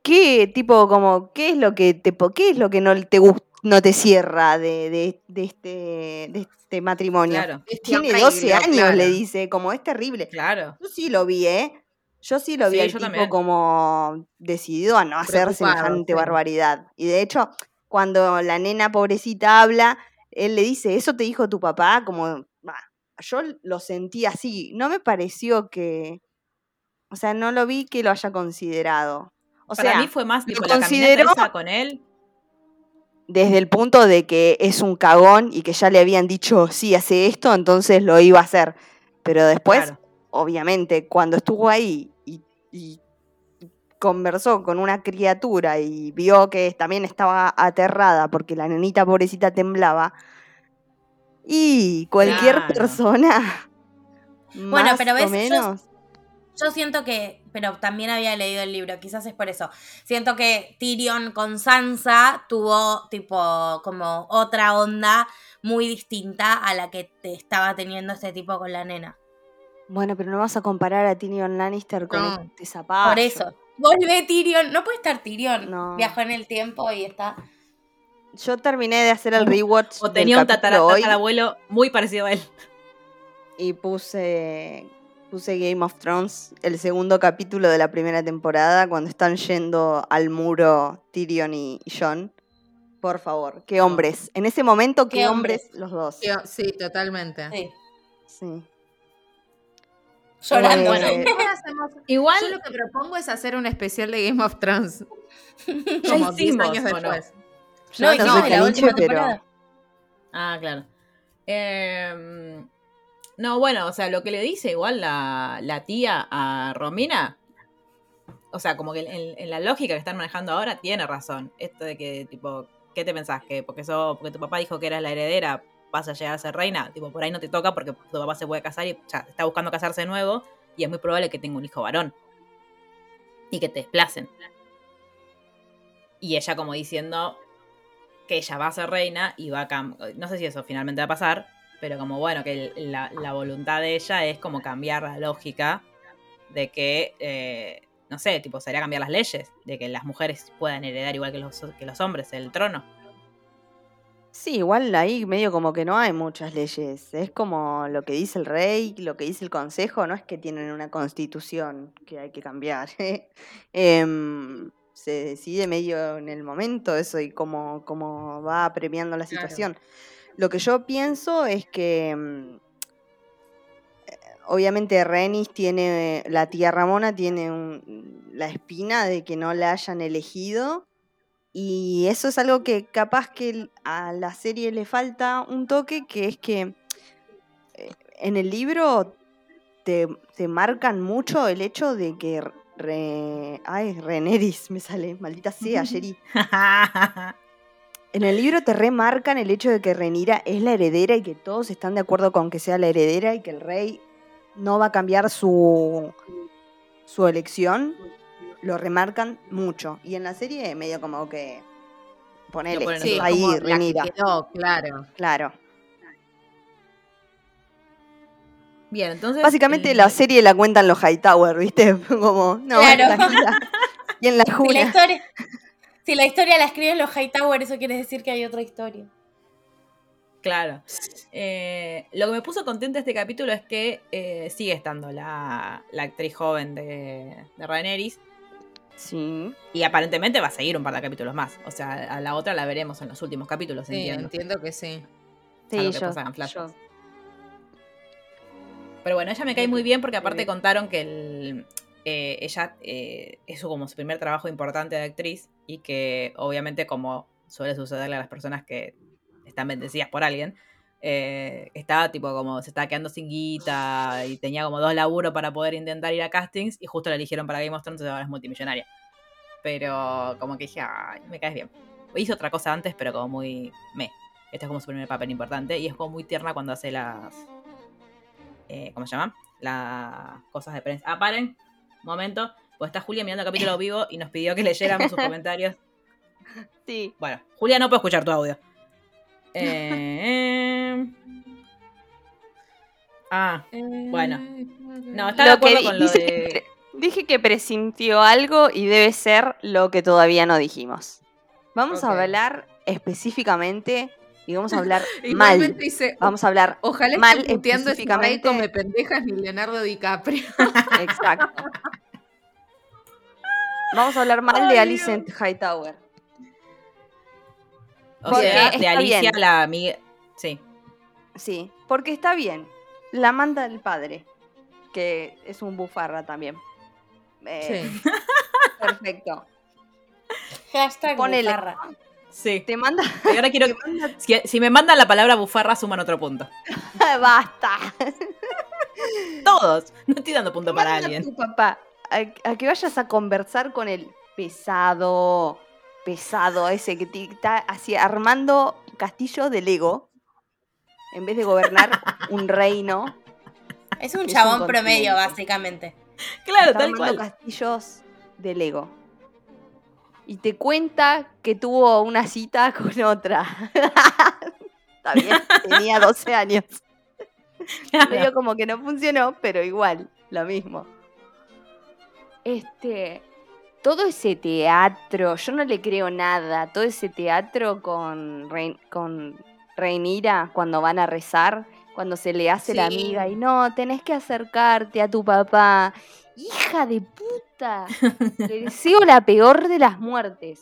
¿qué tipo como qué es lo que te qué es lo que no te gust- no te cierra de, de, de este de este matrimonio? Claro, Tiene horrible, 12 años, claro. le dice, como es terrible. claro. Yo sí lo vi, ¿eh? Yo sí lo vi Sí, al yo tipo también. como decidido a no hacer semejante barbaridad. Y de hecho, cuando la nena pobrecita habla, él le dice, ¿eso te dijo tu papá? Como, "Bah, yo lo sentí así. No me pareció que. O sea, no lo vi que lo haya considerado. O Para sea, mí fue más lo tipo la caminata consideró- con él. Desde el punto de que es un cagón y que ya le habían dicho, sí, hace esto, entonces lo iba a hacer. Pero después, Claro. obviamente, cuando estuvo ahí y, y conversó con una criatura y vio que también estaba aterrada porque la nenita pobrecita temblaba, y cualquier Claro. persona, Bueno, más pero ves, o menos, Yo siento que, pero también había leído el libro, quizás es por eso. Siento que Tyrion con Sansa tuvo tipo como otra onda muy distinta a la que te estaba teniendo este tipo con la nena. bueno, pero no vas a comparar a Tyrion Lannister con No. este. Por eso. Volvé Tyrion, no puede estar Tyrion. No. Viajó en el tiempo y está. Yo terminé de hacer el rewatch O del tenía un capítulo hoy. tatarabuelo muy parecido a él. y puse puse Game of Thrones, el segundo capítulo de la primera temporada, cuando están yendo al muro Tyrion y Jon Por favor, qué hombres. En ese momento, qué, Qué hombres los dos. Sí, totalmente. Sí. Sí. Llorando. Eh. Ahora hacemos- Igual Yo lo que propongo es hacer un especial de Game of Thrones. *laughs* ya Como 10 hicimos, años ¿o no? después. No, no la última pero temporada. Ah, claro. Em, no, bueno, o sea, lo que le dice igual la, la tía a Romina, o sea, como que en, en la lógica que están manejando ahora, tiene razón. Esto de que, tipo, ¿qué te pensás? Que porque, so- porque tu papá dijo que eras la heredera, vas a llegar a ser reina. Tipo, por ahí no te toca porque tu papá se puede casar y ya está buscando casarse de nuevo y es muy probable que tenga un hijo varón. Y que te desplacen. Y ella como diciendo que ella va a ser reina y va a. No sé si eso finalmente va a pasar, pero como bueno, que la, la voluntad de ella es como cambiar la lógica de que, eh, no sé, tipo, sería cambiar las leyes, de que las mujeres puedan heredar igual que los, que los hombres el trono. sí, igual ahí medio como que no hay muchas leyes. Es como lo que dice el rey, lo que dice el consejo, no es que tienen una constitución que hay que cambiar. *laughs* Em, se decide medio en el momento eso y cómo, cómo va premiando la Claro. Lo que yo pienso es que mm, obviamente Renis tiene, la tía Ramona tiene un- la espina de que no la hayan elegido y eso es algo que capaz que a la serie le falta un toque, que es que eh, en el libro te, te marcan mucho el hecho de que Re, ay, Reneris me sale, maldita sea, *laughs* Sherry. *laughs* En el libro te remarcan el hecho de que Renira es la heredera y que todos están de acuerdo con que sea la heredera y que el rey no va a cambiar su, su elección. Lo remarcan mucho. Y en la serie medio como que ponele ponen Sí, ahí como que Renira. quedó, claro. Claro. Bien, entonces. Básicamente el- la serie la cuentan los Hightower, ¿viste? *laughs* Como, no, Claro. Y en la *laughs* Si la historia, si la historia la escriben los Hightower, eso quiere decir que hay otra historia. Claro. *laughs* Eh, lo que me puso contenta este capítulo es que eh, sigue estando la, la actriz joven de, de Rhaenyra Sí. y aparentemente va a seguir un par de capítulos más. O sea, a la otra la veremos en los últimos capítulos, Sí, entiendo. entiendo que sí. Sí, que yo, yo- Pero bueno, ella me cae muy bien porque aparte Sí. contaron que el- eh, ella eh, como su primer trabajo importante de actriz y que obviamente como suele sucederle a las personas que están bendecidas por alguien, eh, estaba tipo como se estaba quedando sin guita y tenía como dos laburos para poder intentar ir a castings y justo la eligieron para Game of Thrones y ahora es multimillonaria. Pero como que dije, ay, me caes bien. Hizo otra cosa antes, pero como muy me. Este es como su primer papel importante y es como muy tierna cuando hace las... eh, ¿Cómo se llama? Las cosas de prensa. Ah, paren. Momento. Pues está Julia mirando el capítulo vivo y nos pidió que leyéramos sus *laughs* comentarios. Sí. Bueno, Julia, no puedo escuchar tu audio. Eh, Ah, Bueno. no, está de Lo acuerdo con lo de... dije que presintió algo y debe ser lo que todavía no dijimos. Vamos a hablar específicamente y vamos a hablar *laughs* mal. dice, Vamos a hablar ojalá mal esté puteando específicamente. come pendejas ni Leonardo DiCaprio. *laughs* exacto. Vamos a hablar mal de Ay, Alicent Hightower. O Porque sea, está de Alicia, bien. la amiga... Sí. Sí, porque está bien. La manda el padre, que es un bufarra también. Eh, Sí. *laughs* Perfecto. Hashtag Ponele. bufarra. Sí. Te manda. Y ahora quiero... *laughs* Si, si me mandan la palabra bufarra, suman otro punto. *laughs* Basta. *laughs* Todos. No estoy dando punto para a alguien. tu papá a, a que vayas a conversar con el pesado, pesado ese que te está así armando castillos de Lego en vez de gobernar un reino. Es un Es un chabón promedio, básicamente. Claro, está tal armando cual. castillos de Lego. Y te cuenta que tuvo una cita *laughs* con otra. *laughs* Bien, tenía 12 años. Medio como que no funcionó, pero igual, lo mismo. Este. Todo ese teatro, yo no le creo nada. Todo ese teatro con, Rein- con Reinira cuando van a rezar, cuando se le hace la amiga y no, tenés que acercarte a tu papá. Hija de puta. Le *laughs* deseo la peor de las muertes.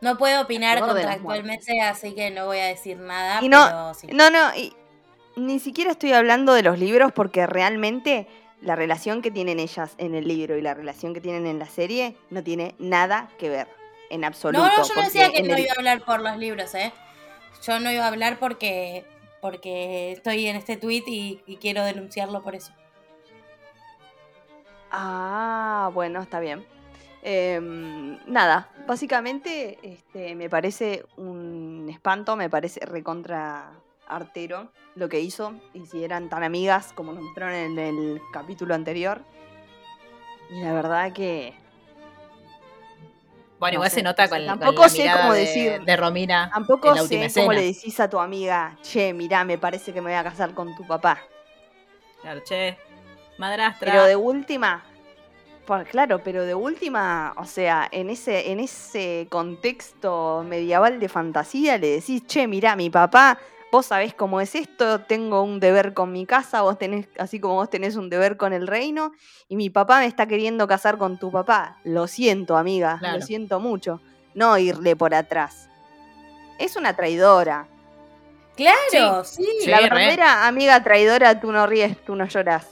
No puedo opinar contractualmente, así que no voy a decir nada. Y no- pero sí. No, no, y ni siquiera estoy hablando de los libros porque realmente la relación que tienen ellas en el libro y la relación que tienen en la serie no tiene nada que ver, en absoluto. No, no, yo no decía que no el- iba a hablar por los libros, ¿eh? Yo no iba a hablar porque porque estoy en este tweet y, quiero denunciarlo por eso. Ah, bueno, está bien. Em, nada, básicamente este, me parece un espanto, me parece recontra artero lo que hizo. Y si eran tan amigas como nos mostraron en el capítulo anterior. Y la verdad que Bueno, No igual se nota con, con tampoco la sé mirada cómo de, decir- de Romina tampoco en la última sé cómo le decís a tu amiga, che, mirá, me parece que me voy a casar con tu papá. Claro, che, madrastra. Pero de última, claro, pero de última, o sea, en ese, en ese contexto medieval de fantasía le decís, che, mirá, mi papá, vos sabés cómo es esto, tengo un deber con mi casa, vos tenés, así como vos tenés un deber con el reino, y mi papá me está queriendo casar con tu papá. Lo siento, amiga, Claro. lo siento mucho. No irle por atrás. Es una traidora. Claro, sí. Sí, La re. verdadera amiga traidora, tú no ríes, tú no lloras.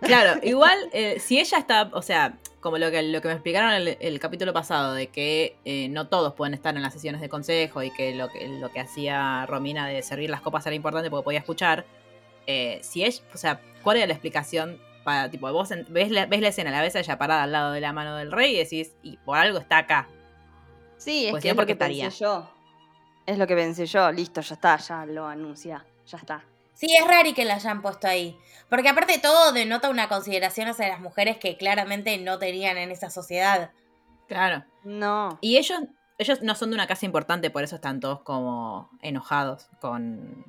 Claro, *laughs* igual, eh, si ella está, o sea, como lo que, lo que me explicaron el, el capítulo pasado, de que eh, no todos pueden estar en las sesiones de consejo y que lo que, lo que hacía Romina de servir las copas era importante porque podía escuchar, eh, si ella, o sea, ¿cuál era la explicación? Para, tipo, vos en- ves la, ves la escena, la ves a ella parada al lado de la mano del rey y decís, y por algo está acá. Sí, es Pues que es lo que pensé estaría. yo. Es lo que pensé yo. Listo, ya está, ya lo anuncia. Ya está. Sí, es raro que la hayan puesto ahí. Porque aparte de todo denota una consideración hacia las mujeres que claramente no tenían en esa sociedad. Claro. No. Y ellos, ellos no son de una casa importante, por eso están todos como enojados con,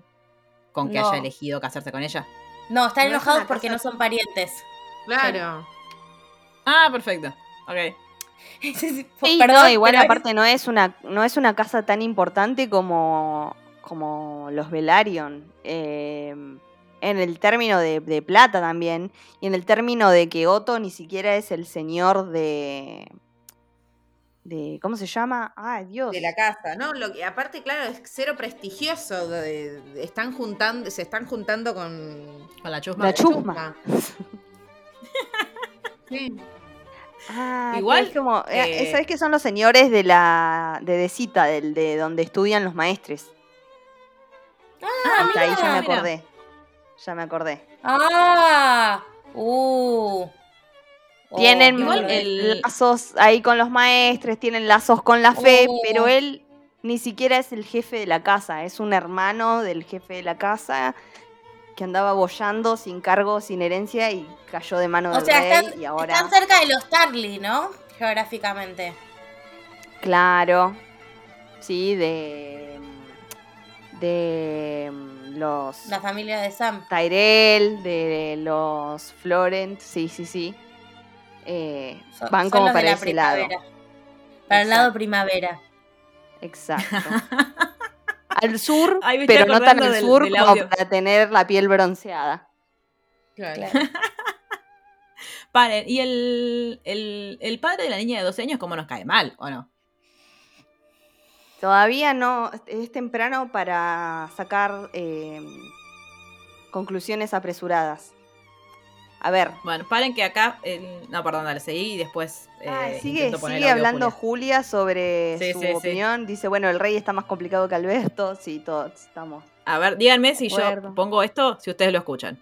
con que No. haya elegido casarse con ella. No, están No es enojados porque casa- no son parientes. Claro. Ah, perfecto. Ok. *laughs* Sí, Perdón, no, igual es- aparte no es una, no es una casa tan importante como, como los Velaryon. eh, en el término de, de plata también. Y en el término de que Otto ni siquiera es el señor de. de ¿Cómo se llama? Ay, Dios. De la casa, ¿no? Lo que, aparte, claro, es cero prestigioso. de- de- están juntando, se están juntando con Con la chusma. La chusma. *laughs* Sí. Ah, que Igual, es como, eh, eh, ¿sabes qué son los señores de la de, de Cita, del, de donde estudian los maestres? Ah, Hasta ahí ya me mira. acordé. Ya me acordé. Ah, uh. Tienen Oh, el- lazos ahí con los maestres, tienen lazos con la fe, Oh. pero él ni siquiera es el jefe de la casa, es un hermano del jefe de la casa que andaba bollando sin cargo, sin herencia y cayó de mano O del sea, rey están, y ahora están cerca de los Tarly, ¿no? Geográficamente. claro, sí, de de los La familia de Sam. Tyrell, de los Florent, sí, sí, sí. Eh, Son- van son como para la ese lado. Para el lado primavera. Exacto. *laughs* al sur, Ay, pero no tan al del- sur del como para tener la piel bronceada. Claro. Claro. *laughs* Paren, ¿y el, el, el padre de la niña de 12 años cómo nos cae mal, o no? Todavía no, es temprano para sacar eh, conclusiones apresuradas. A ver, Bueno, paren que acá... no, perdón, dale, seguí y después... eh, Ay, sigue, sigue hablando Julia. Julia, sobre Sí, su sí, sí. opinión. Dice, bueno, el rey está más complicado que Alberto. Sí, todos estamos. A ver, díganme si yo pongo esto, si ustedes lo escuchan.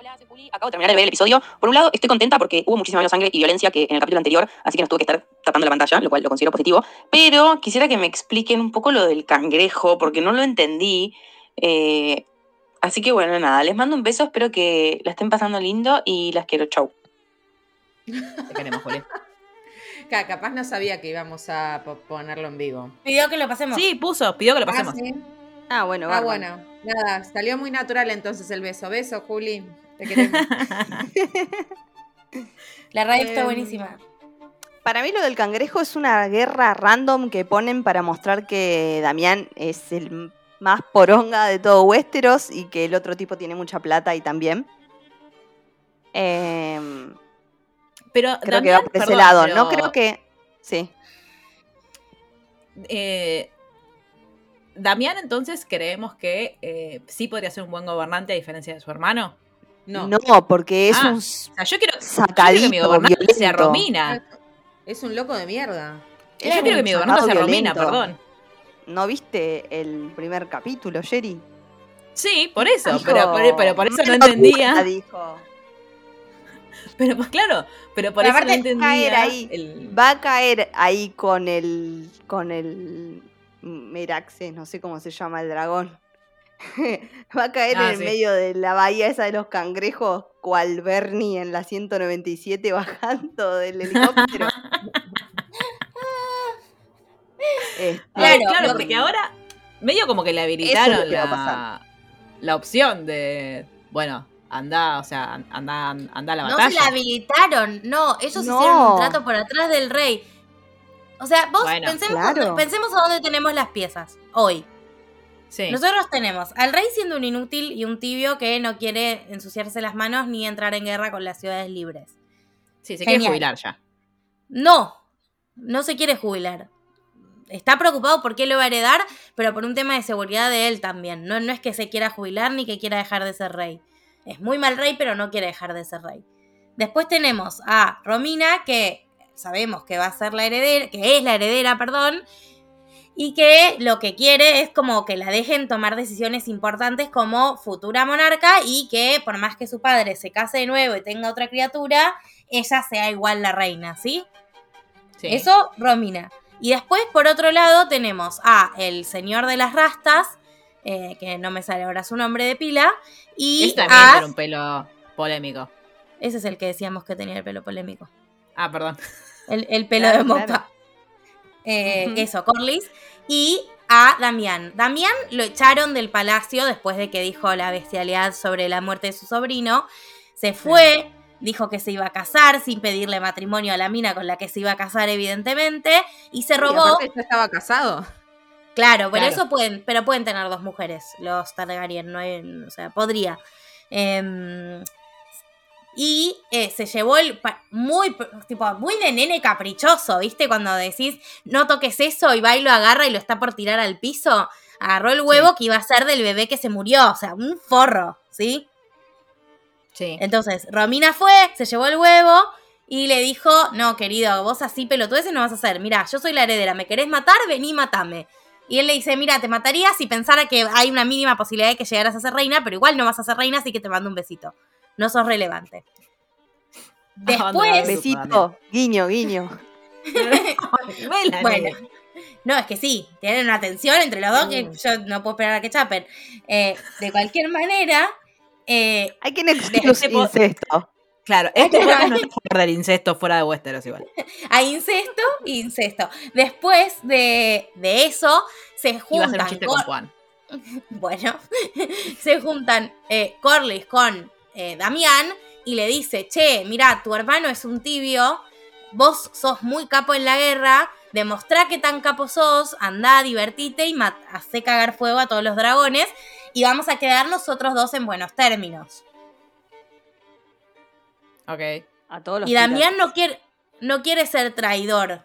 Hola, soy Juli. Acabo de terminar de ver el episodio. Por un lado, estoy contenta porque hubo muchísima menos sangre y violencia que en el capítulo anterior, así que nos tuve que estar tapando la pantalla, lo cual lo considero positivo. Pero quisiera que me expliquen un poco lo del cangrejo, porque no lo entendí. Eh, así que bueno, nada, les mando un beso, espero que la estén pasando lindo y las quiero. Chau. Te queremos, Julia. Ca- Capaz no sabía que íbamos a po- ponerlo en vivo. Pidió que lo pasemos. Sí, puso, pidió que lo pasemos. Ah, ¿sí? Ah, bueno, Ah, bárbaro. bueno. Nada, salió muy natural entonces el beso. Beso, Juli. Te queremos. *laughs* La radio está Em, buenísima. Para mí lo del cangrejo es una guerra random que ponen para mostrar que Damián es el más poronga de todo Westeros y que el otro tipo tiene mucha plata y también. Em, Pero creo que va por ese perdón, lado. pero No creo que... Sí. Eh, Damián, entonces, creemos que eh, sí podría ser un buen gobernante a diferencia de su hermano. No, No, porque es Ah, un O sea, yo quiero, yo quiero sacadito, que mi gobernante sea. Romina. es un loco de mierda. Es Yo quiero que mi gobernante sea Romina, perdón. ¿No viste el primer capítulo, Jerry? Sí, por eso, Dijo, pero, pero, pero por eso no "Mano entendía. puta", dijo. *laughs* Pero pues claro, pero por Pero eso no entendía. caer ahí. el- Va a caer ahí con el. con el. Meraxes, no sé cómo se llama el dragón. *laughs* Va a caer Ah, en el sí. medio de la bahía esa de los cangrejos, cual Bernie en la 197 *laughs* bajando del helicóptero. *laughs* Este, Claro, Claro, porque que- ahora medio como que le habilitaron es que la, la opción de, bueno, anda, o sea, an- anda, anda a la No se batalla. la habilitaron, no, ellos No. hicieron un trato por atrás del rey. O sea, vos Bueno, pensemos, claro. pensemos a dónde tenemos las piezas hoy. Sí. Nosotros tenemos al rey siendo un inútil y un tibio que no quiere ensuciarse las manos ni entrar en guerra con las ciudades libres. sí, se quiere jubilar ya. No, no se quiere jubilar. Está preocupado por qué lo va a heredar, pero por un tema de seguridad de él también. No, no es que se quiera jubilar ni que quiera dejar de ser rey. Es muy mal rey, pero no quiere dejar de ser rey. Después tenemos a Romina, que sabemos que va a ser la heredera, que es la heredera, perdón, y que lo que quiere es como que la dejen tomar decisiones importantes como futura monarca y que por más que su padre se case de nuevo y tenga otra criatura, ella sea igual la reina, ¿sí? Sí. Eso, Romina. Y después, por otro lado, tenemos a el señor de las rastas, eh, que no me sale ahora su nombre de pila, y Ese también a... tiene un pelo polémico. Ese es el que decíamos que tenía el pelo polémico. Ah, perdón. El, el pelo Claro, de mopa. claro. Eh. Eso, Corlys. Y a Damián. Damián lo echaron del palacio después de que dijo la bestialidad sobre la muerte de su sobrino. Se fue, dijo que se iba a casar sin pedirle matrimonio a la mina con la que se iba a casar, evidentemente. Y se Y robó. aparte ya estaba casado. Claro, pero Claro. eso pueden, pero pueden tener dos mujeres, los Targaryen, no hay- o sea, podría. Em, y eh, se llevó el muy tipo muy de nene caprichoso, ¿viste? Cuando decís no toques eso y va y lo agarra y lo está por tirar al piso, agarró el huevo que iba a ser del bebé que se murió, o sea, un forro, ¿sí? Sí. Entonces, Romina fue, se llevó el huevo y le dijo, no, querido, vos así pelotudeces no vas a hacer. Mira, yo soy la heredera, ¿me querés matar? Vení, matame. Y él le dice, mira, te mataría si pensara que hay una mínima posibilidad de que llegaras a ser reina, pero igual no vas a ser reina, así que te mando un besito. No sos relevante. Abandonado. Después, Besito, guiño, guiño. Bueno, no, es que sí, tienen una tensión entre los dos que yo no puedo esperar a que chapen. Eh, de cualquier manera, eh, Hay que excluir Este incesto. Claro, este podcast no favor del incesto fuera de Westeros igual. *laughs* Hay incesto e incesto. Después de, de eso, se Iba a hacer un juntan. chiste Cor- con Juan. *laughs* bueno, *laughs* se juntan eh, Corlys con eh, Damián y le dice: Che, mira, tu hermano es un tibio, vos sos muy capo en la guerra, demostrá que tan capo sos, andá, divertite y mat- hacé cagar fuego a todos los dragones y vamos a quedar nosotros dos en buenos términos. Ok. A todos los Y Damián no quiere, no quiere ser traidor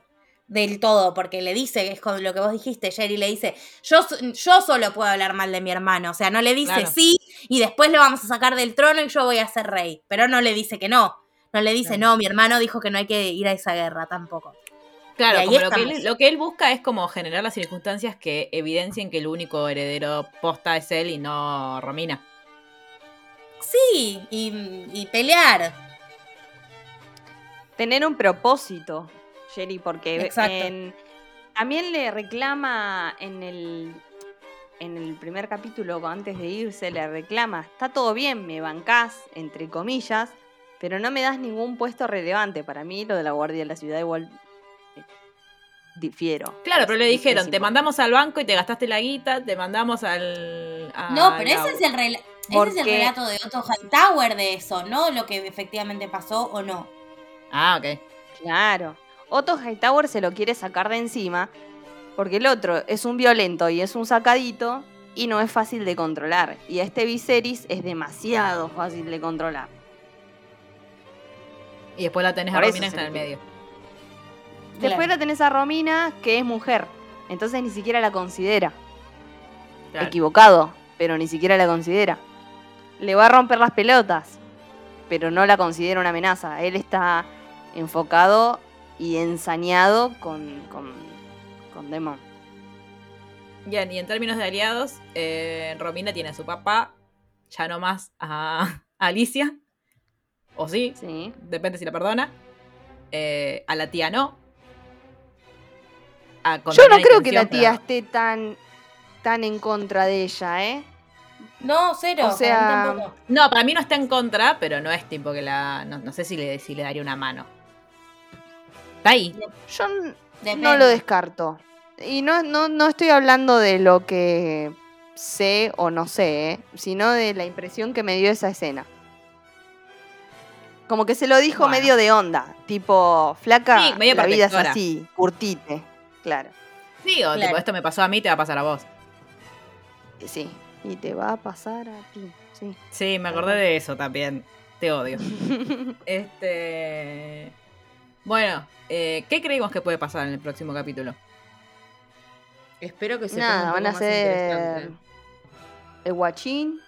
del todo, porque le dice, es con lo que vos dijiste, Jerry, le dice, yo, yo solo puedo hablar mal de mi hermano. O sea, no le dice Claro. sí y después lo vamos a sacar del trono y yo voy a ser rey. Pero no le dice que no. No le dice, no, mi hermano dijo que no hay que ir a esa guerra tampoco. Claro, como lo que, él, lo que él busca es como generar las circunstancias que evidencien que el único heredero posta es él y no Romina. Sí, y, y pelear. Tener un propósito, Jerry, porque en- también le reclama en el, en el primer capítulo, antes de irse, le reclama, está todo bien, me bancás, entre comillas, pero no me das ningún puesto relevante. Para mí lo de la guardia de la ciudad igual eh, difiero. Claro, pero le dijeron, te mandamos al banco y te gastaste la guita, te mandamos al... a No, pero la- ese es el rela- ese es el Porque- relato de Otto Hightower de eso, no lo que efectivamente pasó o no. Ah, ok. Claro. Otto Hightower se lo quiere sacar de encima porque el otro es un violento y es un sacadito y no es fácil de controlar. Y a este Viserys es demasiado fácil de controlar. Y después la tenés a Por Romina que se está en el medio. Después Claro. la tenés a Romina, que es mujer. Entonces ni siquiera la considera. Claro. Equivocado, pero ni siquiera la considera. Le va a romper las pelotas, pero no la considera una amenaza. Él está enfocado y ensañado con, con, con Demon. Bien, y en términos de aliados, eh, Romina tiene a su papá, ya no más a, a *laughs* Alicia. O sí, Sí. depende si la perdona. Eh, a la tía no. A- Yo no creo que la tía pero- esté tan, tan en contra de ella, ¿eh? No, cero. O sea, para. No, para mí no está en contra, pero no es tipo que la. No, no sé si le, si le daría una mano. Está ahí. Yo Depende. no lo descarto. Y no, no, no estoy hablando de lo que sé o no sé, ¿eh? sino de la impresión que me dio esa escena. Como que se lo dijo Bueno. medio de onda, tipo, flaca, Sí, medio la vida es así, curtite, claro. Sí, o tipo, Claro. esto me pasó a mí, te va a pasar a vos. Sí, y te va a pasar a ti, sí. Sí, me acordé de eso también. Te odio. *laughs* Este. Bueno, eh, ¿qué creemos que puede pasar en el próximo capítulo? Espero que se Nada, van a ser el guachín.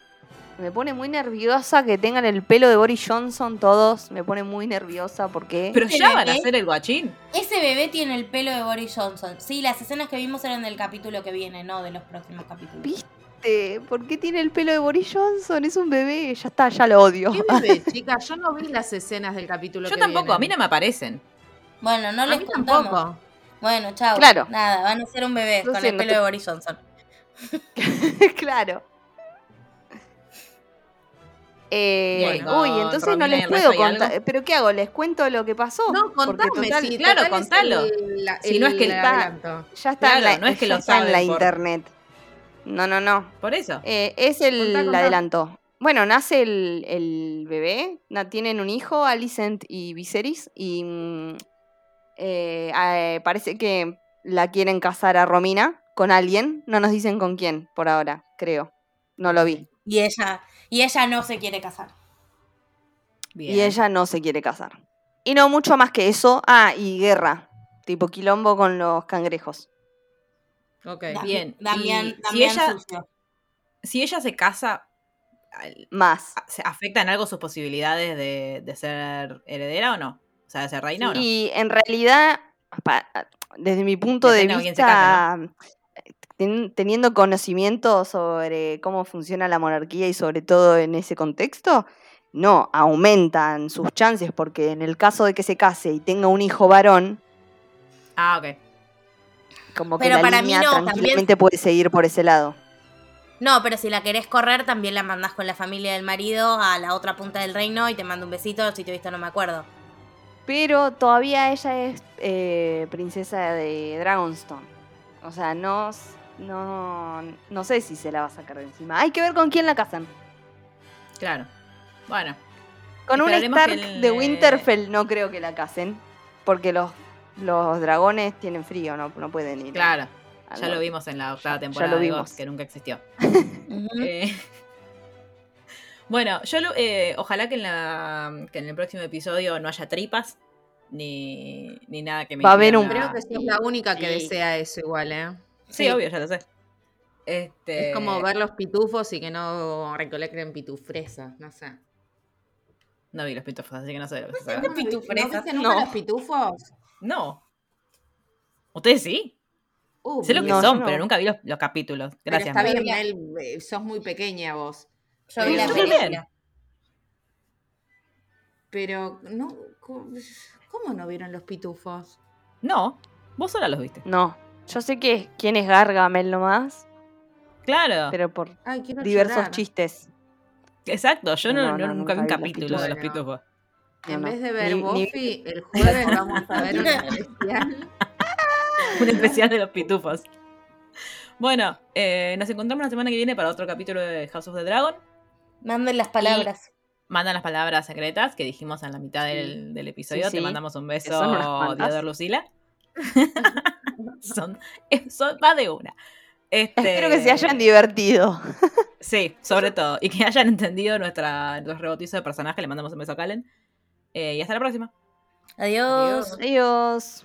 Me pone muy nerviosa que tengan el pelo de Boris Johnson todos. Me pone muy nerviosa porque... Pero ¿Este ya van a hacer el guachín. Ese bebé tiene el pelo de Boris Johnson. Sí, las escenas que vimos eran del capítulo que viene, no de los próximos capítulos. ¿Viste? ¿Por qué tiene el pelo de Boris Johnson? Es un bebé. Ya está, ya lo odio. ¿Qué bebé, *laughs* chicas? Yo no vi las escenas del capítulo Yo que tampoco, a mí no me aparecen. Bueno, no A les mí contamos. tampoco. Bueno, chao. Claro. Nada, van a ser un bebé No con sé, el no pelo te- de Boris Johnson. *laughs* claro. Eh, uy, entonces no Romina les puedo resto, ¿hay contar. ¿Pero qué hago? ¿Les cuento lo que pasó? No, contame. total, sí, claro, total es contalo. el- la- Si no es que el está- ya está, en, Claro, la, no es que ya lo está en la por- internet. No, no, no. Por eso. Eh, es el Contá, contá. adelanto. Bueno, nace el, el bebé, na- tienen un hijo, Alicent y Viserys, y mm, eh, eh, parece que la quieren casar a Romina con alguien, no nos dicen con quién por ahora, creo. No lo vi. Y ella, y ella no se quiere casar. Bien. Y ella no se quiere casar. Y no mucho más que eso. Ah, y guerra, tipo quilombo con los cangrejos. Ok. Bien, Damián, y si ella- sucio. Si ella se casa, Más. ¿se afectan algo sus posibilidades de, de ser heredera o no? O sea, de ser reina o no. Y en realidad, pa- desde mi punto de vista, ten- teniendo conocimiento sobre cómo funciona la monarquía y sobre todo en ese contexto, no, aumentan sus chances porque en el caso de que se case y tenga un hijo varón, Ah, ok. Como que Pero la para mí no, también- tranquilamente puede seguir por ese lado. No, pero si la querés correr, también la mandás con la familia del marido a la otra punta del reino y te mando un besito. Si te he visto, no me acuerdo. Pero todavía ella es eh, princesa de Dragonstone. O sea, no, no, no sé si se la va a sacar de encima. Hay que ver con quién la casan. Claro. Bueno, Con un Stark el, de Winterfell no creo que la casen. Porque los, los dragones tienen frío, no, no pueden ir. claro. Ya lo vimos en la octava Ya temporada lo de que nunca existió. *laughs* Eh, bueno, yo lo- eh, ojalá que en, la, que en el próximo episodio no haya tripas ni, ni nada que me Va a haber un- la- Creo que sos la única que Sí. desea eso igual, ¿eh? Sí, Sí. obvio, ya lo sé. Este, Es como ver los pitufos y que no recolecten pitufresas, no sé. No vi los pitufos, así que no sé lo que se ¿No No. los pitufos? No. ¿Ustedes sí? Uh, Sé lo que No, son, no. pero nunca vi los, los capítulos. Pero Gracias. está Mel. bien, Mel, eh, sos muy pequeña vos. Yo vi la también. película. Pero, no, ¿cómo, no vieron los pitufos? No, vos sola los viste. No. Yo sé que quién es Gargamel nomás, Claro, pero por Ay, diversos llorar. chistes. exacto. Yo no, No, no- no, nunca vi un nunca vi los capítulo de los pitufos. En No, vez de ver Ni- ni- Buffy, *laughs* el jueves vamos a ver un especial. *laughs* Un especial de los pitufos. Bueno, eh, nos encontramos la semana que viene para otro capítulo de House of the Dragon. Manden las palabras. Mandan las palabras secretas que dijimos en la mitad del, del episodio. Sí, Te mandamos un beso. Diodor Lucila. *laughs* son, es- son- va de una. Este, Espero que se hayan divertido. Sí, sobre todo. Y que hayan entendido nuestra, nuestro rebotizo de personaje. Le mandamos un beso a Calen. Eh, y hasta la próxima. Adiós. Adiós.